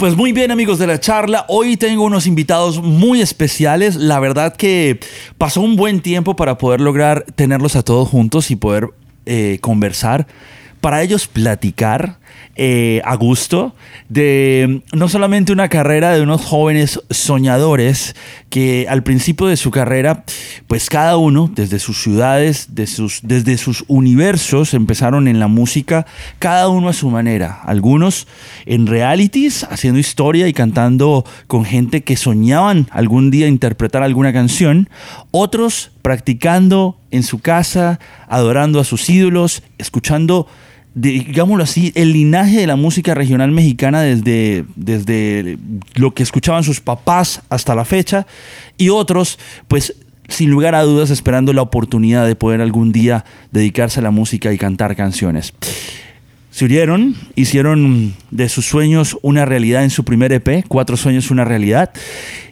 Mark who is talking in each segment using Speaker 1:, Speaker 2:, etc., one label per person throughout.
Speaker 1: Pues muy bien amigos de la charla, hoy tengo unos invitados muy especiales, la verdad que pasó un buen tiempo para poder lograr tenerlos a todos juntos y poder eh, conversar, para ellos platicar eh, a gusto de no solamente una carrera de unos jóvenes soñadores que al principio de su carrera, pues cada uno desde sus ciudades, sus, desde sus universos empezaron en la música, cada uno a su manera. Algunos en realities, haciendo historia y cantando con gente que soñaban algún día interpretar alguna canción, otros practicando en su casa, adorando a sus ídolos, escuchando digámoslo así, el linaje de la música regional mexicana desde, desde lo que escuchaban sus papás hasta la fecha, y otros, pues sin lugar a dudas, esperando la oportunidad de poder algún día dedicarse a la música y cantar canciones. Se unieron, hicieron de sus sueños una realidad en su primer EP, Cuatro Sueños, una realidad.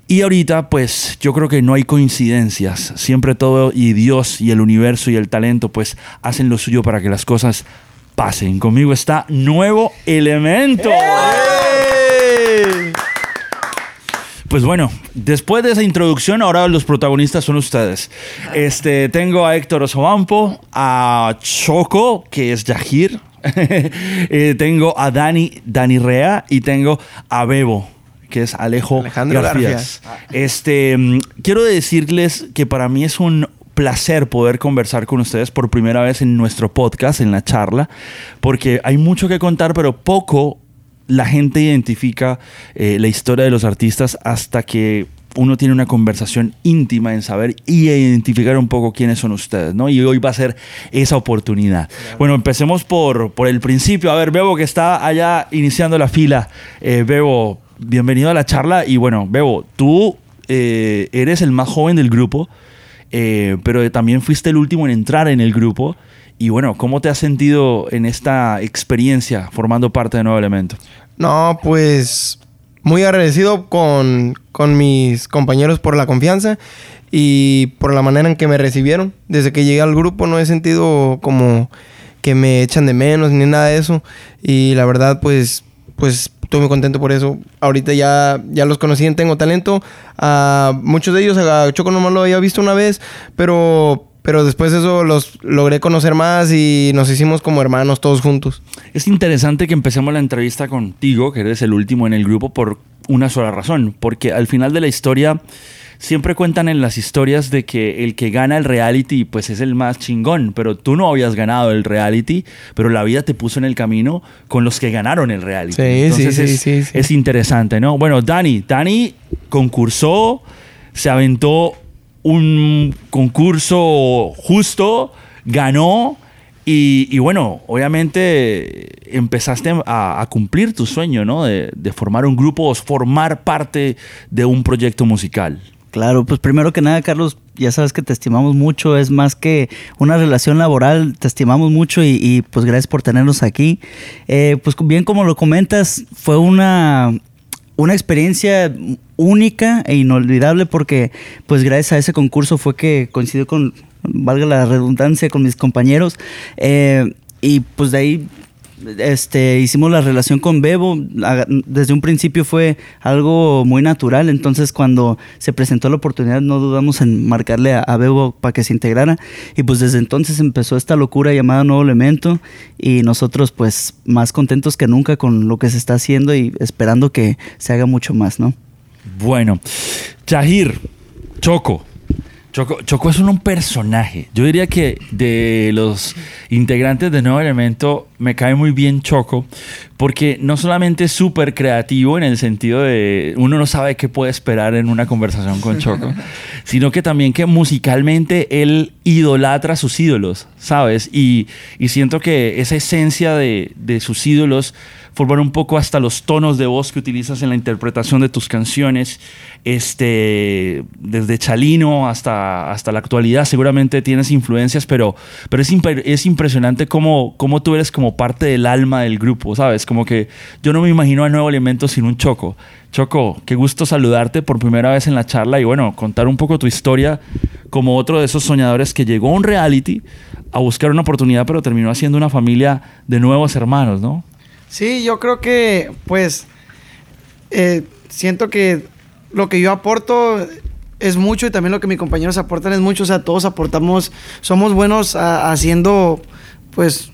Speaker 1: Y ahorita, pues yo creo que no hay coincidencias. Siempre todo y Dios y el universo y el talento, pues hacen lo suyo para que las cosas pasen. Conmigo está Nuevo Elemento. ¡Eh! Pues bueno, después de esa introducción, ahora los protagonistas son ustedes. Este, tengo a Héctor Osobampo, a Choco, que es Yahir. Eh, tengo a Dani, Dani Rea y tengo a Bebo, que es Alejo
Speaker 2: Alejandro García.
Speaker 1: Este, mm, quiero decirles que para mí es un placer poder conversar con ustedes por primera vez en nuestro podcast, en la charla, porque hay mucho que contar, pero poco la gente identifica eh, la historia de los artistas hasta que uno tiene una conversación íntima en saber y identificar un poco quiénes son ustedes, ¿no? Y hoy va a ser esa oportunidad. Bueno, empecemos por, por el principio. A ver, Bebo, que está allá iniciando la fila. Eh, Bebo, bienvenido a la charla. Y bueno, Bebo, tú eh, eres el más joven del grupo. Eh, pero también fuiste el último en entrar en el grupo. Y bueno, ¿cómo te has sentido en esta experiencia formando parte de Nuevo Elemento?
Speaker 2: No, pues muy agradecido con, con mis compañeros por la confianza y por la manera en que me recibieron. Desde que llegué al grupo no he sentido como que me echan de menos ni nada de eso. Y la verdad, pues, pues estoy muy contento por eso. Ahorita ya, ya los conocí en Tengo Talento. A muchos de ellos, a Choco nomás lo había visto una vez, pero, pero después de eso los logré conocer más y nos hicimos como hermanos todos juntos.
Speaker 1: Es interesante que empecemos la entrevista contigo, que eres el último en el grupo, por una sola razón, porque al final de la historia siempre cuentan en las historias de que el que gana el reality pues es el más chingón, pero tú no habías ganado el reality, pero la vida te puso en el camino con los que ganaron el reality.
Speaker 2: Sí, sí,
Speaker 1: es,
Speaker 2: sí,
Speaker 1: es interesante, ¿no? Bueno, Dani, Dani concursó, se aventó un concurso justo, ganó. Y, bueno, obviamente empezaste a, cumplir tu sueño, ¿no? De, de, formar un grupo o formar parte de un proyecto musical.
Speaker 3: Claro, pues primero que nada, Carlos, ya sabes que te estimamos mucho, es más que una relación laboral, te estimamos mucho y, pues gracias por tenernos aquí. Eh, pues bien como lo comentas, fue una, una experiencia única e inolvidable porque pues gracias a ese concurso fue que coincidió con, valga la redundancia, con mis compañeros. Eh, y pues de ahí este, hicimos la relación con Bebo, desde un principio fue algo muy natural, entonces cuando se presentó la oportunidad no dudamos en marcarle a, Bebo para que se integrara. Y pues desde entonces empezó esta locura llamada Nuevo Elemento. Y nosotros pues más contentos que nunca con lo que se está haciendo y esperando que se haga mucho más, ¿no?
Speaker 1: Bueno, Chahir, Choco, Choco, es un, personaje. Yo diría que de los integrantes de Nuevo Elemento me cae muy bien Choco, porque no solamente es súper creativo en el sentido de uno no sabe qué puede esperar en una conversación con Choco, sino que también que musicalmente él idolatra a sus ídolos, ¿sabes? Y, siento que esa esencia de, de sus ídolos formar un poco hasta los tonos de voz que utilizas en la interpretación de tus canciones, este, desde Chalino hasta, hasta la actualidad, seguramente tienes influencias, pero, pero es, es impresionante cómo, cómo tú eres como parte del alma del grupo, ¿sabes? Como que yo no me imagino a Nuevo Alimento sin un Choco. Choco, qué gusto saludarte por primera vez en la charla y bueno, contar un poco tu historia como otro de esos soñadores que llegó a un reality a buscar una oportunidad, pero terminó haciendo una familia de nuevos hermanos, ¿no?
Speaker 4: Sí, yo creo que, pues, eh, siento que lo que yo aporto es mucho y también lo que mis compañeros aportan es mucho. O sea, todos aportamos, somos buenos haciendo, pues,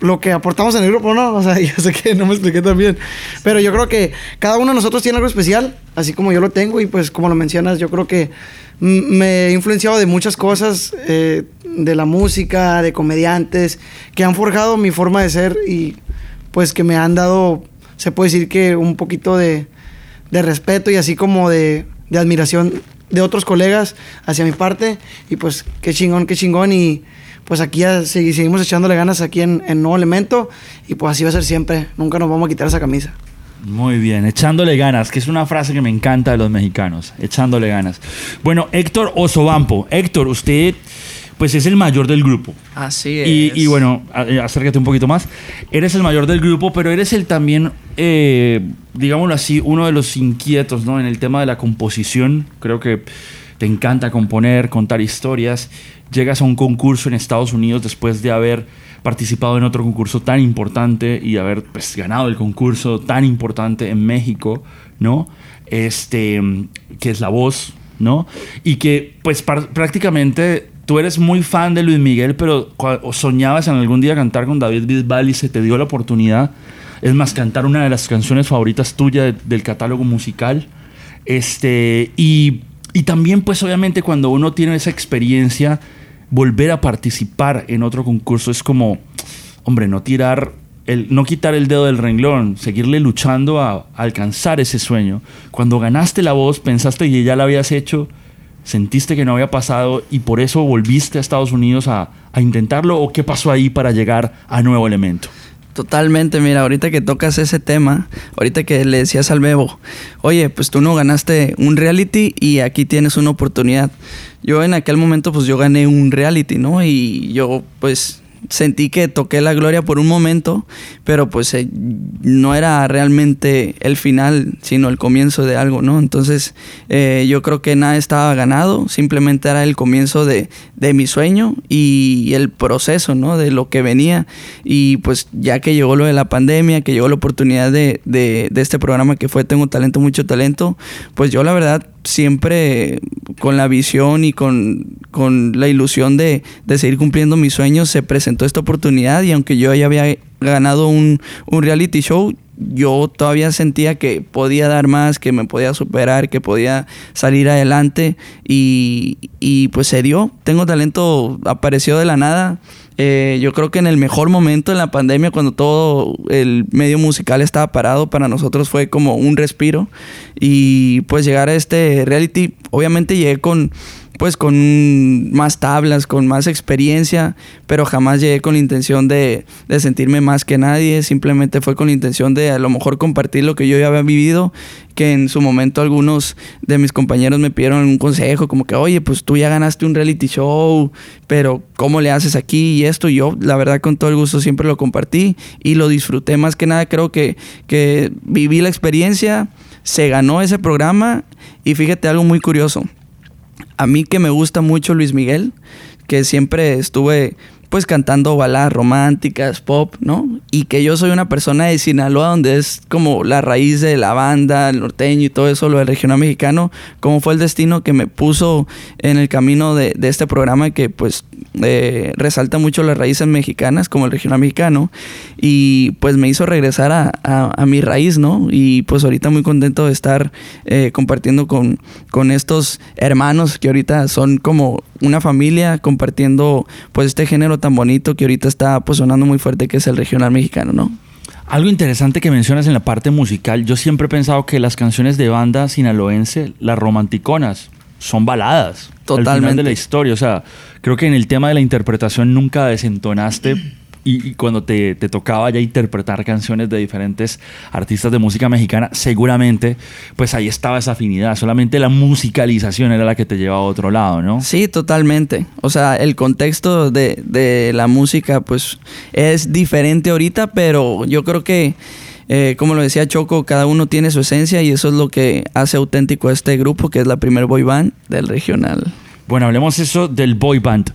Speaker 4: lo que aportamos en el grupo, ¿no? O sea, yo sé que no me expliqué tan bien. Pero yo creo que cada uno de nosotros tiene algo especial, así como yo lo tengo. Y pues, como lo mencionas, yo creo que me he influenciado de muchas cosas, eh, de la música, de comediantes, que han forjado mi forma de ser y pues que me han dado, se puede decir que un poquito de, de respeto y así como de, de admiración de otros colegas hacia mi parte. Y pues qué chingón, qué chingón. Y pues aquí ya seguimos echándole ganas aquí en, en Nuevo Elemento. Y pues así va a ser siempre. Nunca nos vamos a quitar esa camisa.
Speaker 1: Muy bien, echándole ganas, que es una frase que me encanta de los mexicanos, echándole ganas. Bueno, Héctor Osobampo. Héctor, usted pues es el mayor del grupo.
Speaker 5: Así es.
Speaker 1: Y, bueno, eh, acércate un poquito más. Eres el mayor del grupo, pero eres el también, eh, digámoslo así, uno de los inquietos, ¿no? En el tema de la composición. Creo que te encanta componer, contar historias. Llegas a un concurso en Estados Unidos después de haber participado en otro concurso tan importante y haber pues, ganado el concurso tan importante en México, ¿no? Este, que es La Voz, ¿no? Y que pues prácticamente tú eres muy fan de Luis Miguel, pero soñabas en algún día cantar con David Bisbal y se te dio la oportunidad. Es más, cantar una de las canciones favoritas tuyas del catálogo musical. Este, y, y también, pues obviamente, cuando uno tiene esa experiencia, volver a participar en otro concurso es como, hombre, no tirar el, no quitar el dedo del renglón, seguirle luchando a, alcanzar ese sueño. Cuando ganaste la voz, pensaste que ya la habías hecho ¿Sentiste que no había pasado y por eso volviste a Estados Unidos a, intentarlo? ¿O qué pasó ahí para llegar a nuevo elemento?
Speaker 5: Totalmente, mira, ahorita que tocas ese tema, ahorita que le decías al Bebo, oye, pues tú no ganaste un reality y aquí tienes una oportunidad. Yo en aquel momento pues yo gané un reality, ¿no? Y yo pues sentí que toqué la gloria por un momento, pero pues eh, no era realmente el final, sino el comienzo de algo, ¿no? Entonces eh, yo creo que nada estaba ganado, simplemente era el comienzo de, mi sueño y el proceso, ¿no? De lo que venía. Y pues ya que llegó lo de la pandemia, que llegó la oportunidad de, de este programa que fue Tengo Talento, Mucho Talento, pues yo la verdad siempre con la visión y con, la ilusión de, seguir cumpliendo mis sueños, se presentó esta oportunidad y aunque yo ya había ganado un, reality show, yo todavía sentía que podía dar más, que me podía superar, que podía salir adelante y, y pues se dio. Tengo talento, apareció de la nada. Eh, yo creo que en el mejor momento en la pandemia, cuando todo el medio musical estaba parado, para nosotros fue como un respiro. Y pues llegar a este reality, obviamente llegué con pues con más tablas, con más experiencia, pero jamás llegué con la intención de, sentirme más que nadie, simplemente fue con la intención de a lo mejor compartir lo que yo ya había vivido, que en su momento algunos de mis compañeros me pidieron un consejo, como que, oye, pues tú ya ganaste un reality show, pero ¿cómo le haces aquí y esto? Yo, la verdad, con todo el gusto siempre lo compartí y lo disfruté. Más que nada, creo que, que viví la experiencia, se ganó ese programa y fíjate algo muy curioso a mí que me gusta mucho Luis Miguel, que siempre estuve pues cantando baladas románticas, pop, ¿no? Y que yo soy una persona de Sinaloa, donde es como la raíz de la banda, el norteño y todo eso, lo del regional mexicano, como fue el destino que me puso en el camino de, este programa que pues eh, resalta mucho las raíces mexicanas, como el regional mexicano, y pues me hizo regresar a, mi raíz, ¿no? Y pues ahorita muy contento de estar eh, compartiendo con, con estos hermanos que ahorita son como una familia compartiendo pues este género tan bonito que ahorita está pues sonando muy fuerte que es el regional mexicano, ¿no?
Speaker 1: Algo interesante que mencionas en la parte musical, yo siempre he pensado que las canciones de banda sinaloense, las romanticonas, son baladas. Totalmente. Al final de la historia, o sea, creo que en el tema de la interpretación nunca desentonaste y, cuando te, tocaba ya interpretar canciones de diferentes artistas de música mexicana, seguramente pues ahí estaba esa afinidad, solamente la musicalización era la que te llevaba a otro lado, ¿no?
Speaker 5: Sí, totalmente. O sea, el contexto de, de la música pues es diferente ahorita, pero yo creo que... Eh, como lo decía Choco, cada uno tiene su esencia y eso es lo que hace auténtico a este grupo, que es la primer boy band del regional.
Speaker 1: Bueno, hablemos eso del boy band.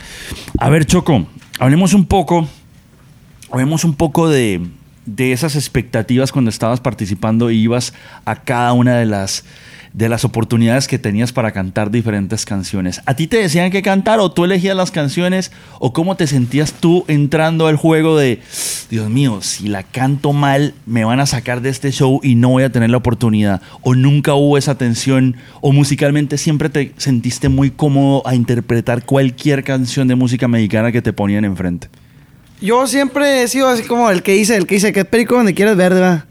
Speaker 1: A ver, Choco, hablemos un poco Hablemos un poco de, de esas expectativas cuando estabas participando y ibas a cada una de las de las oportunidades que tenías para cantar diferentes canciones. ¿A ti te decían que cantar o tú elegías las canciones o cómo te sentías tú entrando al juego de, Dios mío, si la canto mal me van a sacar de este show y no voy a tener la oportunidad? ¿O nunca hubo esa tensión o musicalmente siempre te sentiste muy cómodo a interpretar cualquier canción de música mexicana que te ponían enfrente?
Speaker 4: Yo siempre he sido así como el que dice, el que dice que es perico donde quieras ver, ¿verdad?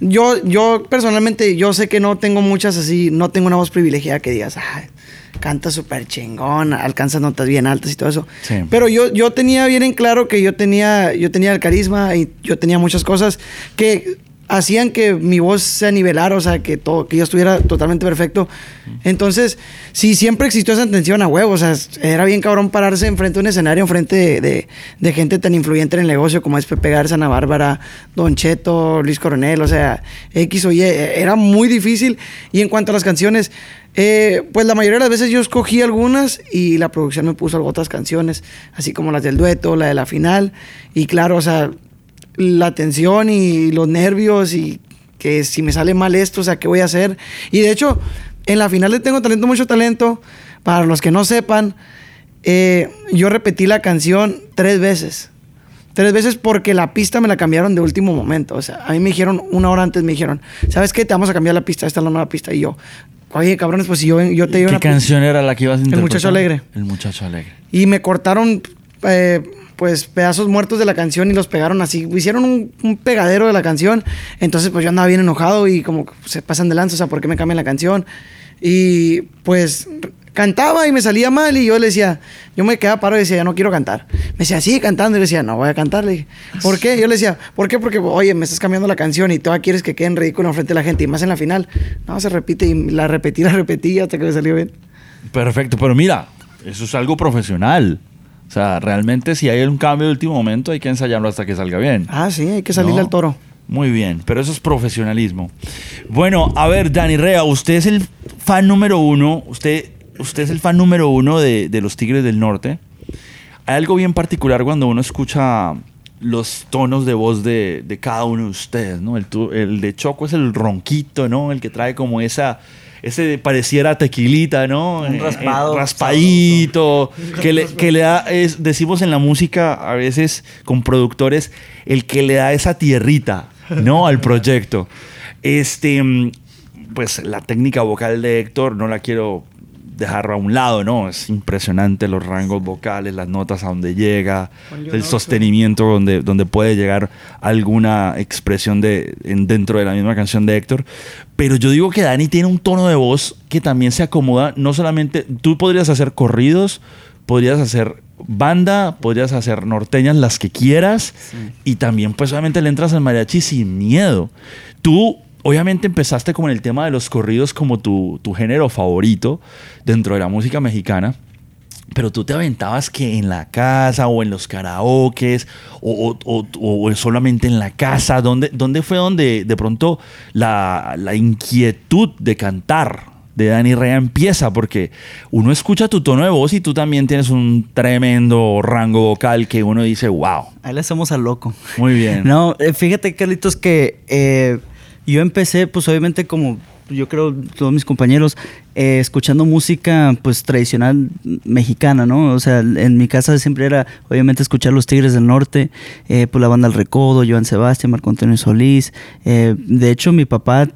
Speaker 4: Yo, yo personalmente, yo sé que no tengo muchas así, no tengo una voz privilegiada que digas, ay, canta súper chingón, alcanza notas bien altas y todo eso.
Speaker 1: Sí.
Speaker 4: Pero yo, yo tenía bien en claro que yo tenía, yo tenía el carisma y yo tenía muchas cosas que hacían que mi voz se nivelara, o sea, que todo, que yo estuviera totalmente perfecto. Entonces, sí, siempre existió esa tensión a huevo, o sea, era bien cabrón pararse enfrente de un escenario, enfrente de, de, gente tan influyente en el negocio como es Pepe Garza, Ana Bárbara, Don Cheto, Luis Coronel, o sea, X o Y, era muy difícil. Y en cuanto a las canciones, eh, pues la mayoría de las veces yo escogí algunas y la producción me puso otras canciones, así como las del dueto, la de la final. Y claro, o sea, la tensión y los nervios y que si me sale mal esto, o sea, ¿qué voy a hacer? Y de hecho, en la final de Tengo Talento, Mucho Talento, para los que no sepan, eh, yo repetí la canción tres veces. Tres veces porque la pista me la cambiaron de último momento. O sea, a mí me dijeron, una hora antes me dijeron, ¿sabes qué? Te vamos a cambiar la pista, esta es la nueva pista. Y yo, oye, cabrones, pues si yo, yo te digo
Speaker 1: ¿Qué
Speaker 4: una pista".
Speaker 1: canción era la que ibas a interpretar?
Speaker 4: Muchacho Alegre.
Speaker 1: El Muchacho Alegre.
Speaker 4: Y me cortaron, eh, pues, pedazos muertos de la canción y los pegaron así. Hicieron un, pegadero de la canción. Entonces, pues yo andaba bien enojado y como se pasan de lanza, o sea, ¿por qué me cambian la canción? Y pues cantaba y me salía mal y yo le decía, yo me quedaba paro y decía, no quiero cantar. Me decía, sigue cantando. Y le decía, no voy a cantar. Le dije, ¿por qué? Yo le decía, ¿por qué? Porque, oye, me estás cambiando la canción y todavía quieres que quede en ridículo frente de la gente y más en la final. No, se repite y la repetí, la repetí hasta que me salió bien.
Speaker 1: Perfecto, pero mira, eso es algo profesional. O sea, realmente si hay un cambio de último momento hay que ensayarlo hasta que salga bien.
Speaker 4: Ah, sí, hay que salirle
Speaker 1: No.
Speaker 4: al toro.
Speaker 1: Muy bien, pero eso es profesionalismo. Bueno, a ver, Dani Rea, usted es el fan número uno, usted, usted es el fan número uno de, de los Tigres del Norte. Hay algo bien particular cuando uno escucha los tonos de voz de, de cada uno de ustedes, ¿no? El, el de Choco es el ronquito, ¿no? El que trae como esa, ese pareciera tequilita, ¿no?
Speaker 3: Un
Speaker 1: Eh,
Speaker 3: raspado,
Speaker 1: eh, raspadito, que le, que le da, es, decimos en la música a veces con productores, el que le da esa tierrita, ¿no? Al proyecto. Este, mm, pues la técnica vocal de Héctor no la quiero dejar a un lado, ¿no? Es impresionante los rangos vocales, las notas a donde llega, el sostenimiento donde, donde puede llegar alguna expresión de, en- dentro de la misma canción de Héctor. Pero yo digo que Dani tiene un tono de voz que también se acomoda, no solamente, tú podrías hacer corridos, podrías hacer banda, podrías hacer norteñas, las que quieras, y también pues obviamente le entras al mariachi sin miedo. Tú obviamente empezaste con el tema de los corridos como tu, tu género favorito dentro de la música mexicana. Pero tú te aventabas que en la casa o en los karaokes o, o- o- o solamente en la casa. ¿Dónde, dónde fue donde de pronto la, la inquietud de cantar de Dani Rea empieza? Porque uno escucha tu tono de voz y tú también tienes un tremendo rango vocal que uno dice, wow,
Speaker 3: Ahí le hacemos al loco.
Speaker 1: muy bien.
Speaker 3: No, eh, fíjate, Carlitos, que eh, yo empecé, pues obviamente como yo creo todos mis compañeros, eh, escuchando música pues tradicional mexicana, ¿no? O sea, en mi casa siempre era obviamente escuchar los Tigres del Norte, eh, pues la banda El Recodo, Joan Sebastián, Marco Antonio Solís. eh, de hecho, mi papá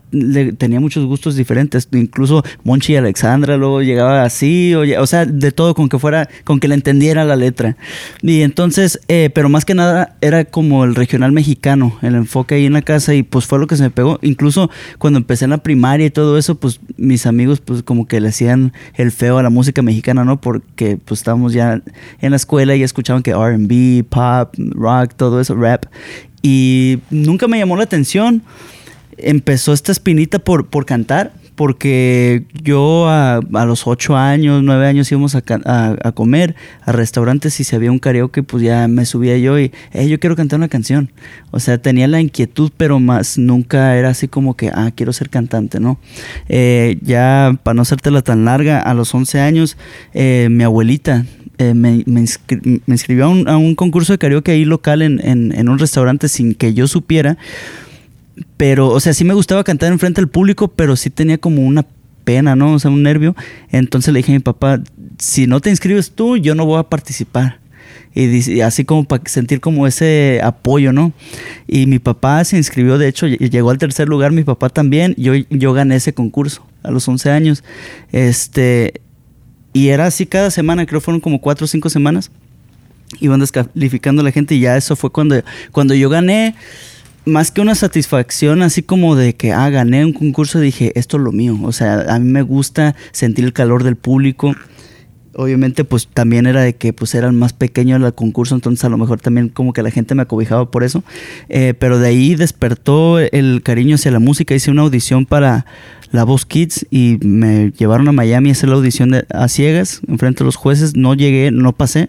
Speaker 3: tenía muchos gustos diferentes, incluso Monchi y Alexandra luego llegaba así, o, o sea, de todo con que fuera, con que le entendiera la letra. Y entonces, eh, pero más que nada era como el regional mexicano, el enfoque ahí en la casa y pues fue lo que se me pegó. Incluso cuando empecé en la primaria y todo eso, pues mis amigos pues como que le hacían el feo a la música mexicana, ¿no? Porque pues estábamos ya en la escuela y escuchaban que R&B, pop, rock, todo eso, rap. Y nunca me llamó la atención. Empezó esta espinita por, por cantar, porque yo a, a los ocho años, nueve años íbamos a, a- a comer a restaurantes y si había un karaoke, pues ya me subía yo y, "Eh, yo quiero cantar una canción. O sea, tenía la inquietud, pero más nunca era así como que, ah, quiero ser cantante, ¿no? Eh, ya, para no hacértela tan larga, a los 11 años, eh, mi abuelita eh, me, me, inscri- inscribió a un, a un concurso de karaoke ahí local en- en un restaurante sin que yo supiera. Pero, o sea, sí me gustaba cantar enfrente del público, pero sí tenía como una pena, ¿no? O sea, un nervio. Entonces le dije a mi papá, si no te inscribes tú, yo no voy a participar. Y así como para sentir como ese apoyo, ¿no? Y mi papá se inscribió, de hecho, ll- llegó al tercer lugar, mi papá también. Yo, yo gané ese concurso a los 11 años. Este, y era así cada semana, creo fueron como cuatro o cinco semanas. Iban descalificando a la gente y ya eso fue cuando, cuando yo gané. Más que una satisfacción así como de que, ah, gané un concurso, dije, esto es lo mío. O sea, a mí me gusta sentir el calor del público. Obviamente, pues también era de que pues era el más pequeño del concurso, entonces a lo mejor también como que la gente me acobijaba por eso. Eh, pero de ahí despertó el cariño hacia la música. Hice una audición para La Voz Kids y me llevaron a Miami a hacer la audición de- a ciegas, enfrente de los jueces. No llegué, no pasé.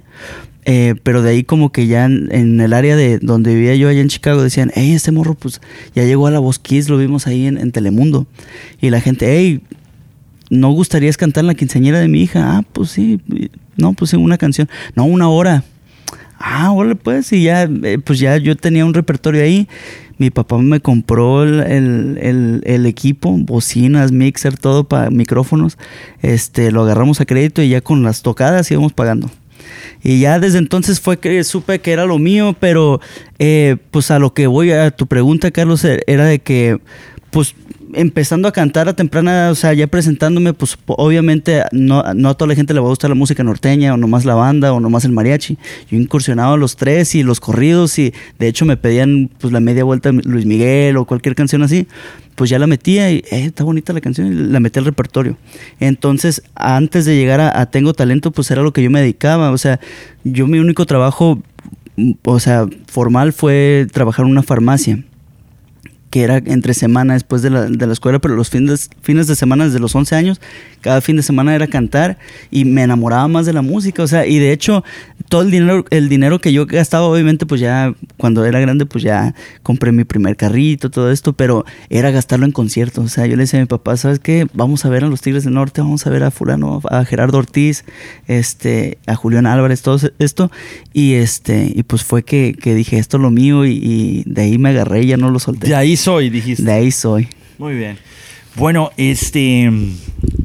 Speaker 3: Eh, pero de ahí como que ya en, el área de donde vivía yo allá en Chicago decían, hey, este morro pues ya llegó a la Voz Kids, lo vimos ahí en, Telemundo. Y la gente, hey, ¿no gustarías cantar la quinceañera de mi hija? Ah, pues sí, no, pues sí, una canción. No, una hora. Ah, órale pues, y ya, eh, pues ya yo tenía un repertorio ahí. Mi papá me compró el- el- el equipo, bocinas, mixer, todo para micrófonos. Este, lo agarramos a crédito y ya con las tocadas íbamos pagando. Y ya desde entonces fue que supe que era lo mío, pero eh, pues a lo que voy a tu pregunta, Carlos, e- era de que, pues empezando a cantar a temprana, o sea, ya presentándome, pues obviamente no, no a toda la gente le va a gustar la música norteña, o nomás la banda, o nomás el mariachi. Yo incursionaba los tres y los corridos, y de hecho me pedían pues la media vuelta Luis Miguel o cualquier canción así pues ya la metía y eh, está bonita la canción y la metí al repertorio. Entonces, antes de llegar a, a Tengo Talento, pues era lo que yo me dedicaba. O sea, yo mi único trabajo, mm, o sea, formal fue trabajar en una farmacia que era entre semana después de la, de la escuela, pero los fines, fines de semana desde los 11 años, cada fin de semana era cantar y me enamoraba más de la música, o sea, y de hecho todo el dinero, el dinero que yo gastaba, obviamente, pues ya cuando era grande, pues ya compré mi primer carrito, todo esto, pero era gastarlo en conciertos, o sea, yo le decía a mi papá, ¿sabes qué? Vamos a ver a los Tigres del Norte, vamos a ver a fulano, a Gerardo Ortiz, este, a Julián Álvarez, todo esto, y este, y pues fue que, que dije, esto es lo mío, y, de ahí me agarré y ya no lo solté.
Speaker 1: Soy, dijiste.
Speaker 3: De ahí soy.
Speaker 1: Muy bien. Bueno, este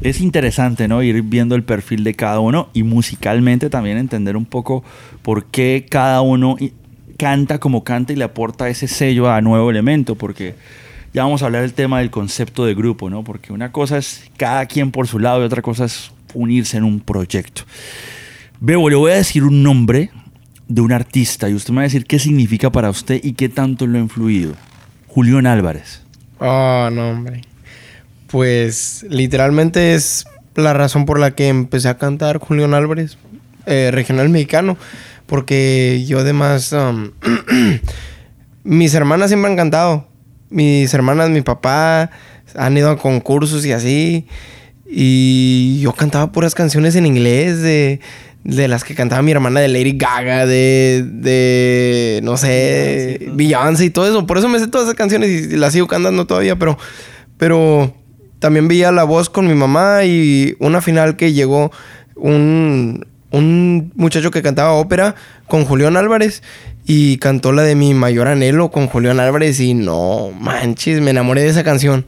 Speaker 1: es interesante, ¿no? Ir viendo el perfil de cada uno y musicalmente también entender un poco por qué cada uno canta como canta y le aporta ese sello a nuevo elemento, porque ya vamos a hablar del tema del concepto de grupo, ¿no? Porque una cosa es cada quien por su lado y otra cosa es unirse en un proyecto. Bebo, le voy a decir un nombre de un artista y usted me va a decir qué significa para usted y qué tanto lo ha influido. Julián Álvarez.
Speaker 2: Oh, no, hombre. Pues literalmente es la razón por la que empecé a cantar Julián Álvarez, eh, regional mexicano, porque yo además, um, mis hermanas siempre han cantado, mis hermanas, mi papá, han ido a concursos y así, y yo cantaba puras canciones en inglés de, de las que cantaba mi hermana de Lady Gaga, de, de no sé, Beyoncé y todo eso. Por eso me sé todas esas canciones y las sigo cantando todavía, pero, pero también veía la voz con mi mamá y una final que llegó un, un muchacho que cantaba ópera con Julián Álvarez y cantó la de mi mayor anhelo con Julián Álvarez y no manches, me enamoré de esa canción.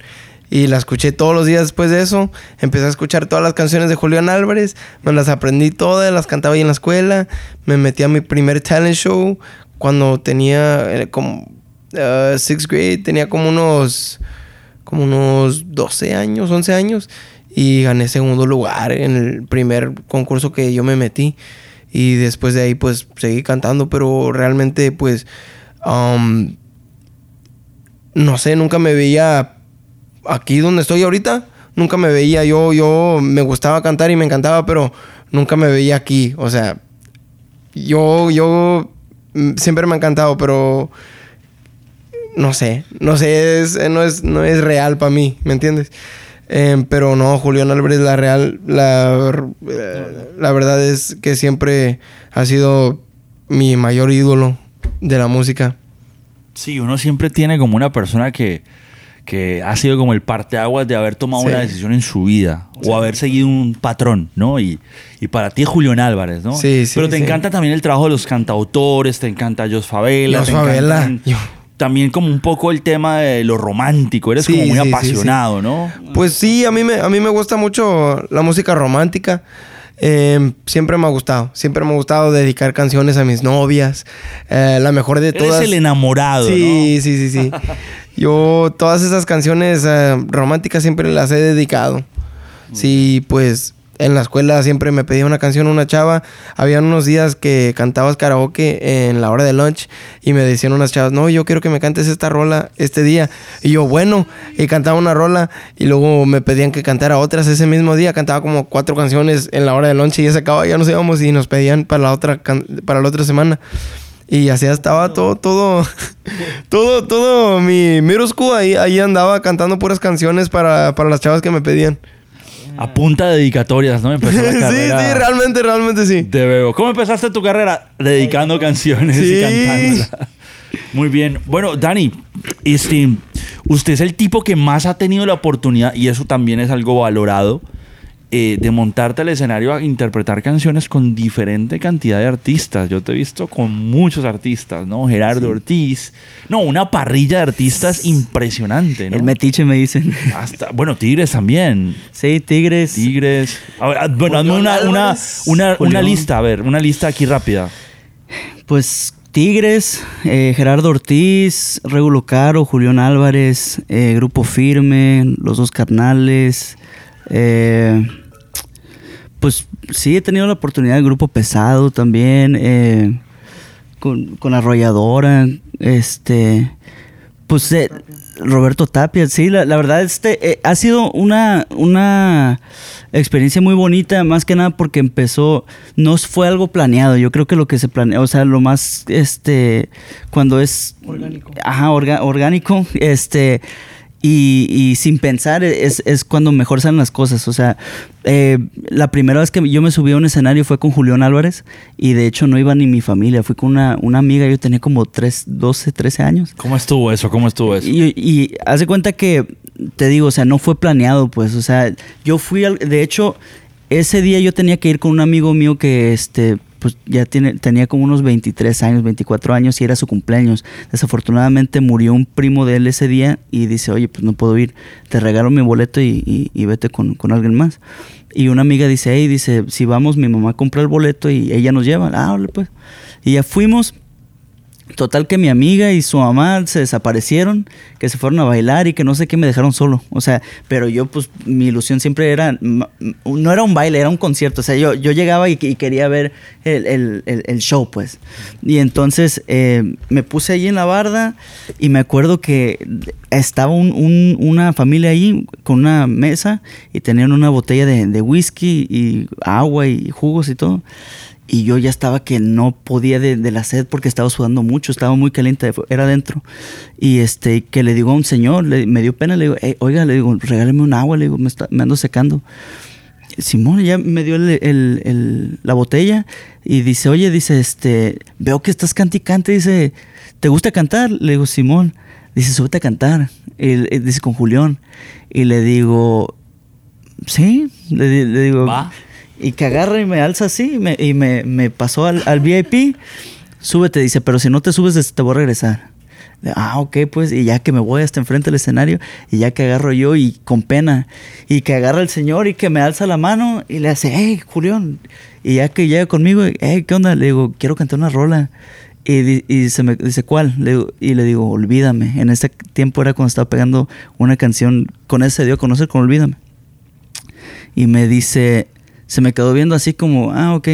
Speaker 2: Y la escuché todos los días después de eso. Empecé a escuchar todas las canciones de Julián Álvarez. Me las aprendí todas, las cantaba ahí en la escuela. Me metí a mi primer talent show cuando tenía eh, como uh, sixth grade. Tenía como unos, como unos 12 años, 11 años. Y gané segundo lugar en el primer concurso que yo me metí. Y después de ahí pues seguí cantando. Pero realmente pues... um, no sé, nunca me veía aquí donde estoy ahorita. Nunca me veía. Yo, yo me gustaba cantar y me encantaba, pero nunca me veía aquí. O sea, yo, yo mm, siempre me ha encantado, pero no sé, no sé, es, no, es, no es real para mí, ¿me entiendes? Eh, pero no, Julián Álvarez, la real, la, eh, la verdad es que siempre ha sido mi mayor ídolo de la música.
Speaker 1: Sí, uno siempre tiene como una persona que, que ha sido como el parteaguas de haber tomado
Speaker 2: Sí.
Speaker 1: una decisión en su vida o haber seguido un patrón, ¿no? Y, y para ti es Julián Álvarez, ¿no?
Speaker 2: Sí, sí,
Speaker 1: Pero te
Speaker 2: sí.
Speaker 1: encanta también el trabajo de los cantautores, te encanta Jos Favela,
Speaker 2: Jos Favela.
Speaker 1: encantan- también como un poco el tema de lo romántico, eres como muy apasionado, ¿no?
Speaker 2: Pues sí, a mí me, a mí me gusta mucho la música romántica. Eh, siempre me ha gustado. Siempre me ha gustado dedicar canciones a mis novias. Eh, la mejor de
Speaker 1: Eres
Speaker 2: todas.
Speaker 1: el enamorado,
Speaker 2: Sí, sí, sí, sí. Yo todas esas canciones eh, románticas siempre las he dedicado. Sí, pues en la escuela siempre me pedía una canción una chava. Habían unos días que cantabas karaoke en la hora de lunch y me decían unas chavas, no, yo quiero que me cantes esta rola este día. Y yo, bueno, y cantaba una rola y luego me pedían que cantara otras ese mismo día. Cantaba como cuatro canciones en la hora de lunch y ya se acababa, ya nos íbamos y nos pedían para la otra, para la otra semana. Y así estaba todo, todo, todo, todo mi school ahí, ahí andaba cantando puras canciones para, para las chavas que me pedían.
Speaker 1: A punta de dedicatorias, ¿no? Empezó la
Speaker 2: sí,
Speaker 1: carrera
Speaker 2: sí, realmente, realmente sí.
Speaker 1: de Bebo. ¿Cómo empezaste tu carrera? Dedicando canciones y
Speaker 2: Sí.
Speaker 1: cantándolas. Muy bien. Bueno, Dani, este, usted es el tipo que más ha tenido la oportunidad, y eso también es algo valorado, eh, de montarte al escenario a interpretar canciones con diferente cantidad de artistas. Yo te he visto con muchos artistas, ¿no? Gerardo Ortiz. No, una parrilla de artistas impresionante, ¿no?
Speaker 3: El metiche me dicen.
Speaker 1: Hasta, bueno, Tigres también.
Speaker 3: sí, Tigres.
Speaker 1: Tigres. A ver, ah, bueno, hazme una, una, una, una lista, a ver, una lista aquí rápida.
Speaker 3: Pues Tigres, eh, Gerardo Ortiz, Regulo Caro, Julián Álvarez, eh, Grupo Firme, Los Dos Carnales. Eh, pues sí, he tenido la oportunidad de Grupo Pesado también, eh, con, con Arrolladora, este, pues eh, Roberto Tapia, sí, la, la verdad este eh, ha sido una, una experiencia muy bonita, más que nada porque empezó, no fue algo planeado, yo creo que lo que se planeó, o sea, lo más, este, cuando es...
Speaker 4: Orgánico.
Speaker 3: Ajá, orga- orgánico, este... Y, y sin pensar es, es cuando mejor salen las cosas. O sea, eh, la primera vez que yo me subí a un escenario fue con Julián Álvarez y de hecho no iba ni mi familia, fui con una, una amiga, yo tenía como 3, 12, 13 años.
Speaker 1: ¿Cómo estuvo eso? ¿Cómo estuvo eso?
Speaker 3: Y, y haz de cuenta que, te digo, o sea, no fue planeado, pues, o sea, yo fui, al, de hecho, ese día yo tenía que ir con un amigo mío que, este, pues ya tiene, tenía como unos 23 años, 24 años y era su cumpleaños. Desafortunadamente murió un primo de él ese día y dice, oye, pues no puedo ir, te regalo mi boleto y, y- vete con, con alguien más. Y una amiga dice, hey, dice, si vamos, mi mamá compra el boleto y ella nos lleva. Ah, pues. Y ya fuimos. Total que mi amiga y su mamá se desaparecieron, que se fueron a bailar y que no sé qué me dejaron solo. O sea, pero yo pues mi ilusión siempre era, no era un baile, era un concierto. O sea, yo, yo llegaba y, quería ver el, el- el- show pues. Y entonces eh, me puse ahí en la barda y me acuerdo que estaba un- un- una familia ahí con una mesa y tenían una botella de, de whisky y agua y jugos y todo. Y yo ya estaba que no podía de, la sed porque estaba sudando mucho, estaba muy caliente, era adentro. Y este, que le digo a un señor, le- me dio pena, le digo, "Ey, oiga, le digo, regáleme un agua, le digo, me, está- me ando secando. Simón ya me dio la botella y dice, oye, dice, este, veo que estás canticante, dice, ¿te gusta cantar? Le digo, Simón, dice, súbete a cantar. Y, dice, con Julián. Y le digo, sí, le, le digo,
Speaker 1: Va.
Speaker 3: Y que agarra y me alza así y me, y me, me pasó al, al VIP. Súbete, dice, pero si no te subes, este, te voy a regresar. Ah, ok, pues, y ya que me voy hasta enfrente del escenario, y ya que agarro yo y con pena, y que agarra el señor y que me alza la mano y le hace, hey, Julián, y ya que llega conmigo, hey, ¿qué onda? Le digo, quiero cantar una rola. Y, y se me dice, ¿cuál? Le digo- y le digo, Olvídame. En ese tiempo era cuando estaba pegando una canción, con ese se dio a conocer con Olvídame y me dice, se me quedó viendo así como, ah, ok.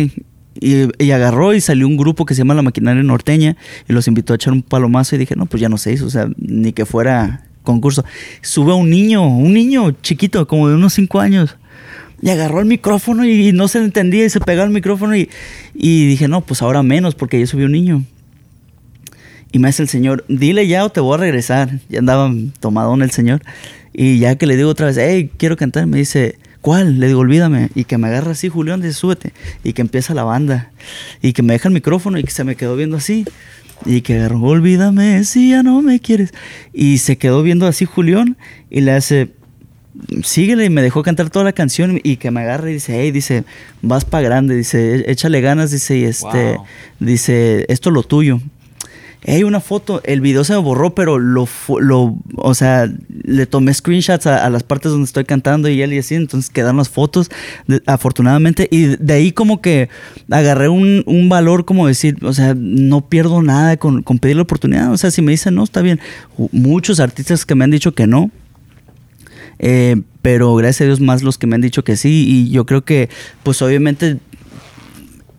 Speaker 3: Y, y agarró y salió un grupo que se llama La Maquinaria Norteña y los invitó a echar un palomazo y dije, no, pues ya no se hizo, o sea, ni que fuera concurso. Sube un niño, un niño chiquito, como de unos cinco años. Y agarró el micrófono y, no se le entendía y se pegó al micrófono y, y dije, no, pues ahora menos porque ya subió un niño. Y me hace el señor, dile ya o te voy a regresar. Ya andaba tomadón el señor. Y ya que le digo otra vez, hey, quiero cantar, me dice, ¿cuál? Le digo, olvídame. Y que me agarra así, Julián, dice, súbete. Y que empieza la banda. Y que me deja el micrófono y que se me quedó viendo así. Y que agarró, olvídame si ya no me quieres. Y se quedó viendo así Julián y le hace, síguele y me dejó cantar toda la canción y que me agarra y dice, hey, dice, vas para grande, dice, échale ganas, dice, y este,
Speaker 1: Wow.
Speaker 3: dice, esto es lo tuyo. Hey, una foto, el video se me borró, pero lo, lo o sea, le tomé screenshots a, a las partes donde estoy cantando y él y así, entonces quedaron las fotos, afortunadamente, y de ahí como que agarré un, un valor como decir, o sea, no pierdo nada con, con pedir la oportunidad, o sea, si me dicen no, está bien. Muchos artistas que me han dicho que no, eh, pero gracias a Dios más los que me han dicho que sí y yo creo que pues obviamente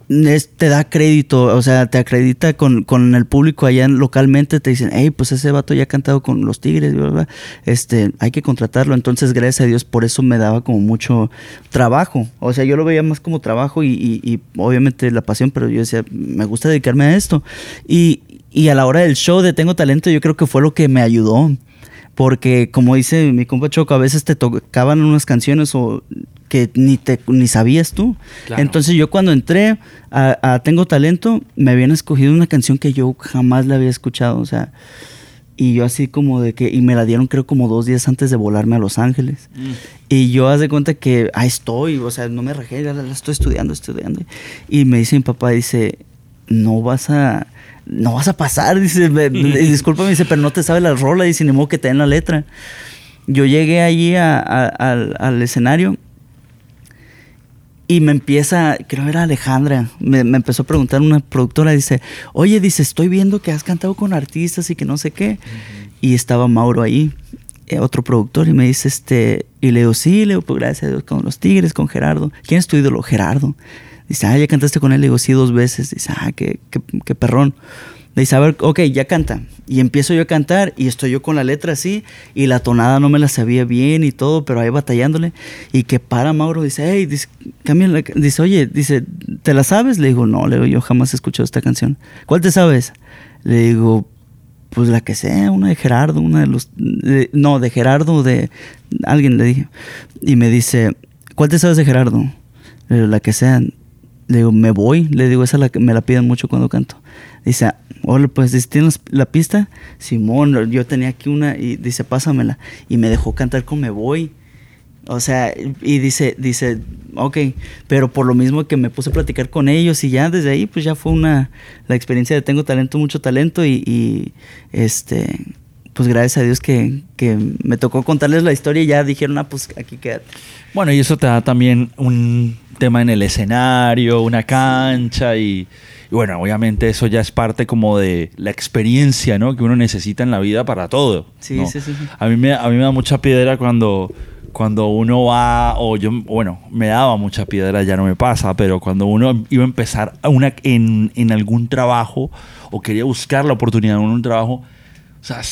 Speaker 3: te da crédito, o sea, te acredita con, con el público allá localmente, te dicen, hey, pues ese vato ya ha cantado con los Tigres, bla, bla, este, hay que contratarlo. Entonces, gracias a Dios, por eso me daba como mucho trabajo. O sea, yo lo veía más como trabajo y, y- y obviamente la pasión, pero yo decía, me gusta dedicarme a esto. Y, y a la hora del show de Tengo Talento, yo creo que fue lo que me ayudó. Porque como dice mi compa Choco, a veces te tocaban unas canciones o que ni te ni sabías tú.
Speaker 1: Claro.
Speaker 3: Entonces yo cuando entré a, a Tengo Talento, me habían escogido una canción que yo jamás la había escuchado. O sea, y yo así como de que, y me la dieron creo como dos días antes de volarme a Los Ángeles. Y yo haz de cuenta que ahí estoy, o sea, no me rajé, la, la- estoy estudiando, estudiando. Y me dice mi papá, dice, no vas a, no vas a pasar, dice, discúlpame, dice, pero no te sabe la rola, dice, ni modo que te den la letra. Yo llegué allí a- a- al, al escenario y me empieza, creo que era Alejandra, me, me empezó a preguntar una productora, dice, oye, dice, estoy viendo que has cantado con artistas y que no sé qué. Y estaba Mauro ahí, eh, otro productor, y me dice, este, y le digo, sí, le digo, pues gracias a Dios, con los Tigres, con Gerardo. ¿Quién es tu ídolo? Gerardo. Dice, ah, ya cantaste con él, le digo, sí, dos veces. Dice, ah, qué, qué, qué perrón. A ver, ok, ya canta. Y empiezo yo a cantar y estoy yo con la letra así y la tonada no me la sabía bien y todo, pero ahí batallándole. Y que para Mauro, dice, hey, dice, cambia la ca-". dice, oye, dice, ¿te la sabes? Le digo, no, le digo, yo jamás he escuchado esta canción. ¿Cuál te sabes? Le digo, pues la que sea, una de Gerardo, una de los... de- no, de Gerardo, de... Alguien le dije. Y me dice, ¿cuál te sabes de Gerardo? Le digo, la que sea. Le digo, me voy. Le digo, esa la que me la piden mucho cuando canto. Dice, hola, pues, ¿tienes la pista? Simón, yo tenía aquí una y dice, pásamela. Y me dejó cantar con Me Voy. O sea, y dice, dice, ok, pero por lo mismo que me puse a platicar con ellos y ya desde ahí, pues ya fue una, la experiencia de tengo talento, mucho talento y, y, este, pues gracias a Dios que, que me tocó contarles la historia y ya dijeron, ah, pues aquí quédate.
Speaker 1: Bueno, y eso te da también un tema en el escenario, una cancha y, y bueno, obviamente eso ya es parte como de la experiencia, ¿no? Que uno necesita en la vida para todo.
Speaker 3: Sí,
Speaker 1: ¿no?
Speaker 3: sí, sí, sí.
Speaker 1: A mí me, a mí me da mucha piedra cuando, cuando uno va, o yo, bueno, me daba mucha piedra, ya no me pasa, pero cuando uno iba a empezar a una, en, en algún trabajo o quería buscar la oportunidad en un trabajo, o sea,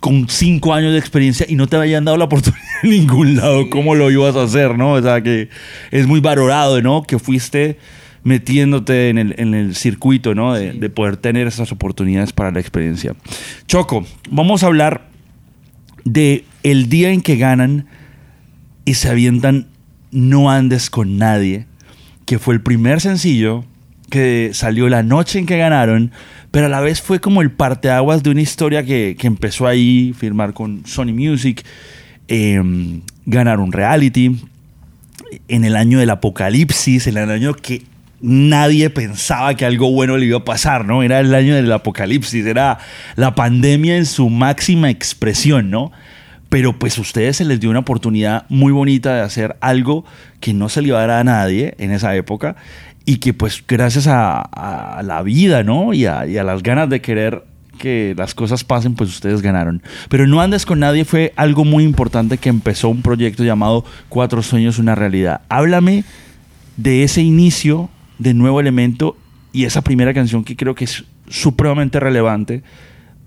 Speaker 1: con cinco años de experiencia y no te habían dado la oportunidad en ningún lado, ¿cómo lo ibas a hacer, no? O sea, que es muy valorado, ¿no? Que fuiste metiéndote en el, en el circuito, ¿no? De, de poder tener esas oportunidades para la experiencia. Choco, vamos a hablar de el día en que ganan y se avientan No andes con nadie, que fue el primer sencillo que salió la noche en que ganaron, pero a la vez fue como el parteaguas de una historia que, que empezó ahí, firmar con Sony Music, eh, ganar un reality, en el año del apocalipsis, en el año que nadie pensaba que algo bueno le iba a pasar, ¿no? Era el año del apocalipsis, era la pandemia en su máxima expresión, ¿no? Pero pues a ustedes se les dio una oportunidad muy bonita de hacer algo que no se le iba a dar a nadie en esa época y que pues gracias a, la vida, ¿no? A, y a las ganas de querer que las cosas pasen, pues ustedes ganaron. Pero No Andes con Nadie fue algo muy importante que empezó un proyecto llamado Cuatro Sueños, una realidad. Háblame de ese inicio de Nuevo Elemento y esa primera canción que creo que es supremamente relevante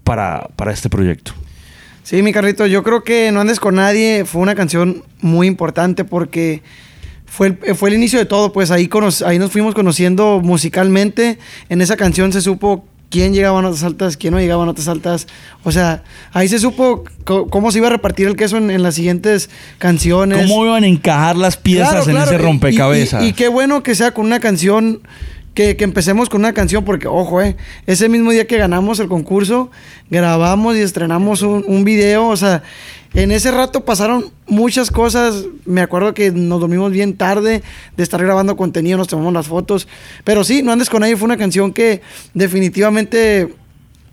Speaker 1: para, para este proyecto.
Speaker 4: Sí, mi carrito, yo creo que No andes con nadie fue una canción muy importante porque fue el, fue el inicio de todo, pues ahí, ahí nos fuimos conociendo musicalmente. En esa canción se supo quién llegaba a notas altas, quién no llegaba a notas altas. O sea, ahí se supo cómo se iba a repartir el queso en, en las siguientes canciones.
Speaker 1: ¿Cómo iban a encajar las piezas
Speaker 4: Claro,
Speaker 1: en
Speaker 4: claro.
Speaker 1: ese
Speaker 4: Y-
Speaker 1: rompecabezas?
Speaker 4: Y, y qué bueno que sea con una canción, que, que empecemos con una canción, porque, ojo, eh, ese mismo día que ganamos el concurso, grabamos y estrenamos un, un video, o sea, en ese rato pasaron muchas cosas, me acuerdo que nos dormimos bien tarde de estar grabando contenido, nos tomamos las fotos, pero sí, No Andes con Nadie fue una canción que definitivamente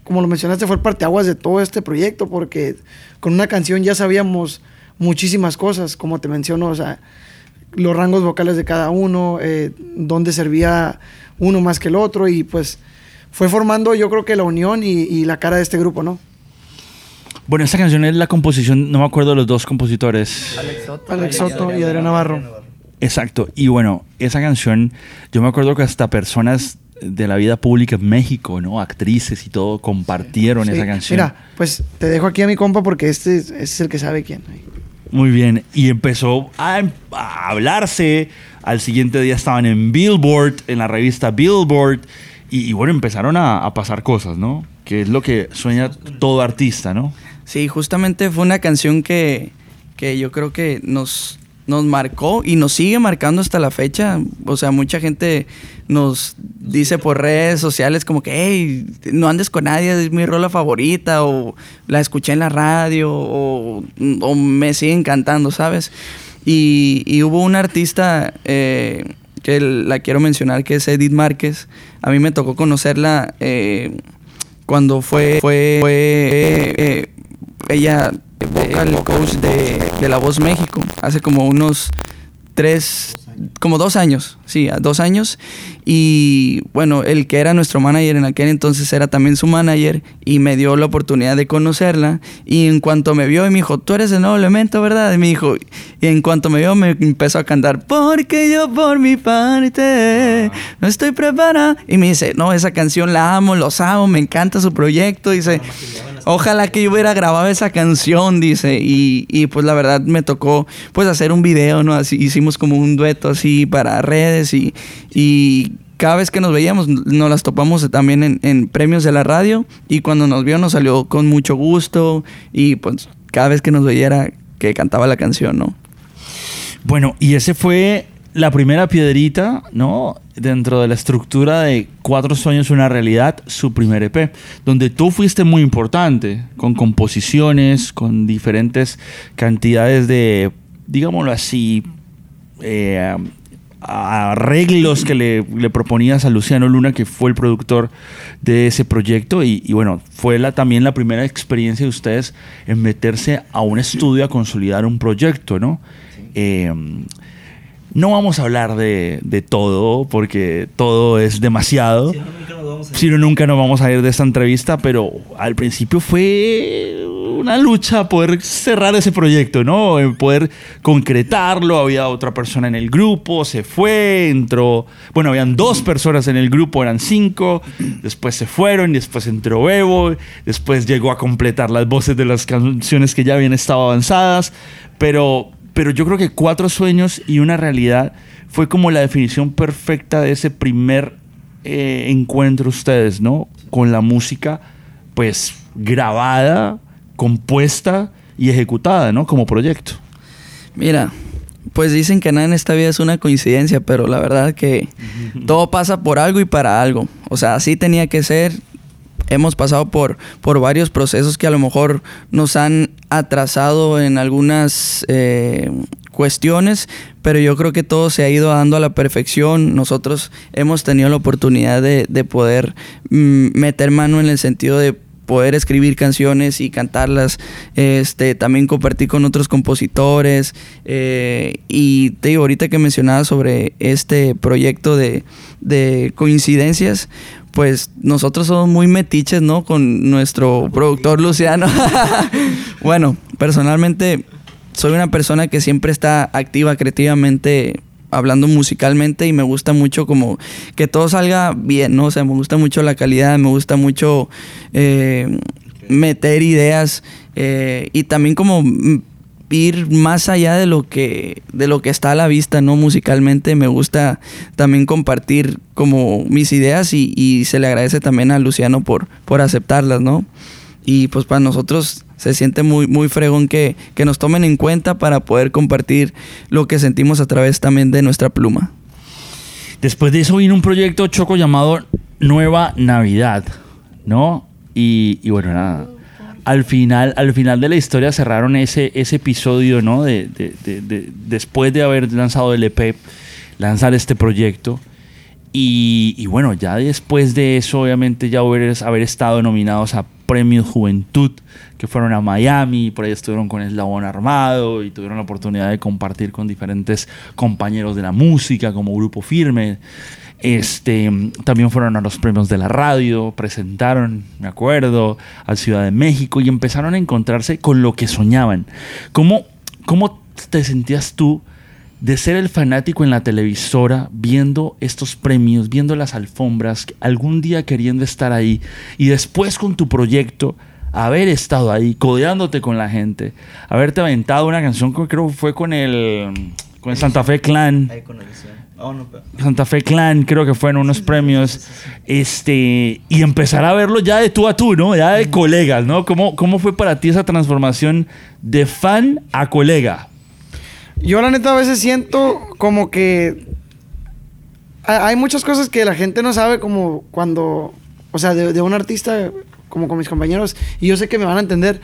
Speaker 4: como lo mencionaste, fue el parteaguas de todo este proyecto, porque con una canción ya sabíamos muchísimas cosas, como te menciono, o sea, los rangos vocales de cada uno, eh, dónde servía uno más que el otro, y pues fue formando yo creo que la unión y, y la cara de este grupo, ¿no?
Speaker 1: Bueno, esta canción es la composición, no me acuerdo de los dos compositores.
Speaker 4: Alex Soto y Adrián Navarro.
Speaker 1: Exacto. Y bueno, esa canción, yo me acuerdo que hasta personas de la vida pública en México, ¿no? Actrices y todo compartieron
Speaker 4: Sí.
Speaker 1: esa canción.
Speaker 4: Mira, pues te dejo aquí a mi compa porque este, es- este es el que sabe quién.
Speaker 1: Muy bien. Y empezó a, a hablarse. Al siguiente día estaban en Billboard, en la revista Billboard. Y, bueno, empezaron a, a pasar cosas, ¿no? Que es lo que sueña todo artista, ¿no?
Speaker 5: Sí, justamente fue una canción que, que yo creo que nos, nos marcó y nos sigue marcando hasta la fecha. O sea, mucha gente nos dice por redes sociales como que, hey, no andes con nadie, es mi rola favorita, o la escuché en la radio, o, o me siguen cantando, ¿sabes? Y, hubo una artista eh, que la quiero mencionar, que es Edith Márquez. A mí me tocó conocerla eh, cuando fue, fue, fue, eh, ella vocal coach de, de La Voz México, hace como unos tres, como dos años, sí, dos años. Y bueno, el que era nuestro manager en aquel entonces era también su manager y me dio la oportunidad de conocerla. Y en cuanto me vio me dijo, tú eres el nuevo elemento, ¿verdad? Y me dijo, y en cuanto me vio me empezó a cantar, porque yo por mi parte no estoy preparada. Y me dice, no, esa canción la amo, los amo, me encanta su proyecto. Dice, ojalá que yo hubiera grabado esa canción, dice. Y, y, pues la verdad me tocó pues hacer un video, ¿no? Así hicimos como un dueto así para redes y, y cada vez que nos veíamos nos las topamos también en, premios de la radio y cuando nos vio nos salió con mucho gusto y pues cada vez que nos veía era que cantaba la canción, ¿no?
Speaker 1: Bueno, y ese fue la primera piedrita, ¿no? Dentro de la estructura de Cuatro Sueños, una realidad, su primer EP, donde tú fuiste muy importante, con composiciones, con diferentes cantidades de, digámoslo así, eh, arreglos que le, le, proponías a Luciano Luna, que fue el productor de ese proyecto. Y, y bueno, fue la, también la primera experiencia de ustedes en meterse a un estudio a consolidar un proyecto, ¿no? Sí. Eh, no vamos a hablar de, de, todo, porque todo es demasiado. Si no, nunca nos vamos a ir. Si no, nunca nos vamos a ir de esta entrevista, pero al principio fue una lucha poder cerrar ese proyecto, ¿no? Poder concretarlo. Había otra persona en el grupo, se fue, entró. Bueno, habían dos personas en el grupo, eran cinco. Después se fueron, después entró Bebo. Después llegó a completar las voces de las canciones que ya habían estado avanzadas. Pero pero yo creo que Cuatro Sueños y una realidad fue como la definición perfecta de ese primer eh, encuentro ustedes, ¿no? Con la música, pues, grabada, compuesta y ejecutada, ¿no? Como proyecto.
Speaker 5: Mira, pues dicen que nada en esta vida es una coincidencia, pero la verdad que todo pasa por algo y para algo. O sea, así tenía que ser, hemos pasado por, por varios procesos que a lo mejor nos han atrasado en algunas eh, cuestiones, pero yo creo que todo se ha ido dando a la perfección. Nosotros hemos tenido la oportunidad de, de poder mm, meter mano en el sentido de poder escribir canciones y cantarlas, este, también compartir con otros compositores. Eh, y te digo, ahorita que mencionabas sobre este proyecto de, de coincidencias, pues nosotros somos muy metiches, ¿no? Con nuestro productor Luciano. bueno, personalmente soy una persona que siempre está activa creativamente hablando musicalmente y me gusta mucho como que todo salga bien, ¿no? O sea, me gusta mucho la calidad, me gusta mucho eh, meter ideas eh, y también como ir más allá de lo que de lo que está a la vista no musicalmente me gusta también compartir como mis ideas y, y se le agradece también a Luciano por por aceptarlas no y pues para nosotros se siente muy muy fregón que, que nos tomen en cuenta para poder compartir lo que sentimos a través también de nuestra pluma
Speaker 1: Después de eso vino un proyecto choco llamado Nueva Navidad, ¿no? Y, y bueno, nada. Al final, al final de la historia cerraron ese, ese episodio, ¿no? De, de- de- de- después de haber lanzado el EP, lanzar este proyecto. Y, y bueno, ya después de eso, obviamente, ya haber, haber estado nominados a Premios Juventud, que fueron a Miami, por ahí estuvieron con Eslabón Armado y tuvieron la oportunidad de compartir con diferentes compañeros de la música, como Grupo Firme. Este, también fueron a los premios de la radio, presentaron, me acuerdo, a Ciudad de México y empezaron a encontrarse con lo que soñaban. ¿Cómo, cómo te sentías tú de ser el fanático en la televisora, viendo estos premios, viendo las alfombras, algún día queriendo estar ahí y después con tu proyecto haber estado ahí, codeándote con la gente, haberte aventado una canción que creo que fue con el, con el Santa Fe Clan. Santa Fe Clan, creo que fueron unos premios, este, y empezar a verlo ya de tú a tú, ¿no? Ya de colegas, ¿no? ¿Cómo, cómo fue para ti esa transformación de fan a colega?
Speaker 4: Yo la neta a veces siento como que ha- hay muchas cosas que la gente no sabe como cuando, o sea, de, de un artista como con mis compañeros y yo sé que me van a entender.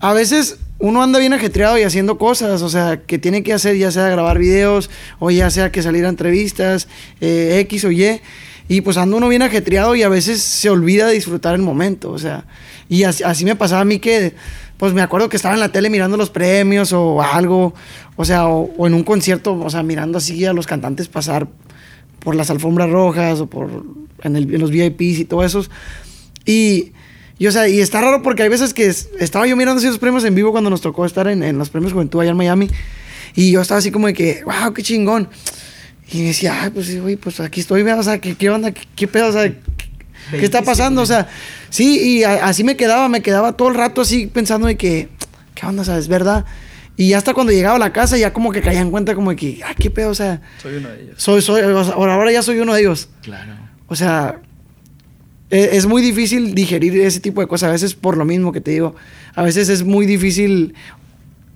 Speaker 4: A veces uno anda bien ajetreado y haciendo cosas, o sea, que tiene que hacer ya sea grabar videos o ya sea que salir a entrevistas, eh, X o Y. Y pues anda uno bien ajetreado y a veces se olvida de disfrutar el momento, o sea. Y así, así me pasaba a mí que, pues me acuerdo que estaba en la tele mirando los premios o algo, o sea, o, en un concierto, o sea, mirando así a los cantantes pasar por las alfombras rojas o por en, el- los VIPs y todo eso. Y, y, o sea, y está raro porque hay veces que es- estaba yo mirando esos premios en vivo cuando nos tocó estar en, los premios Juventud allá en Miami. Y yo estaba así como de que, wow, qué chingón. Y me decía, ay, pues güey, pues aquí estoy, o sea, ¿qué, qué onda? ¿Qué, qué pedo? O sea, ¿qué, está pasando? O sea, sí, y a- así me quedaba, me quedaba todo el rato así pensando de que, ¿qué onda? O sea, es verdad. Y hasta cuando llegaba a la casa ya como que caía en cuenta como de que, ah, qué pedo, o sea,
Speaker 5: soy uno de ellos
Speaker 4: soy, soy, o sea, ahora ahora ya soy uno de ellos.
Speaker 1: Claro.
Speaker 4: O sea, e- es muy difícil digerir ese tipo de cosas. A veces por lo mismo que te digo. A veces es muy difícil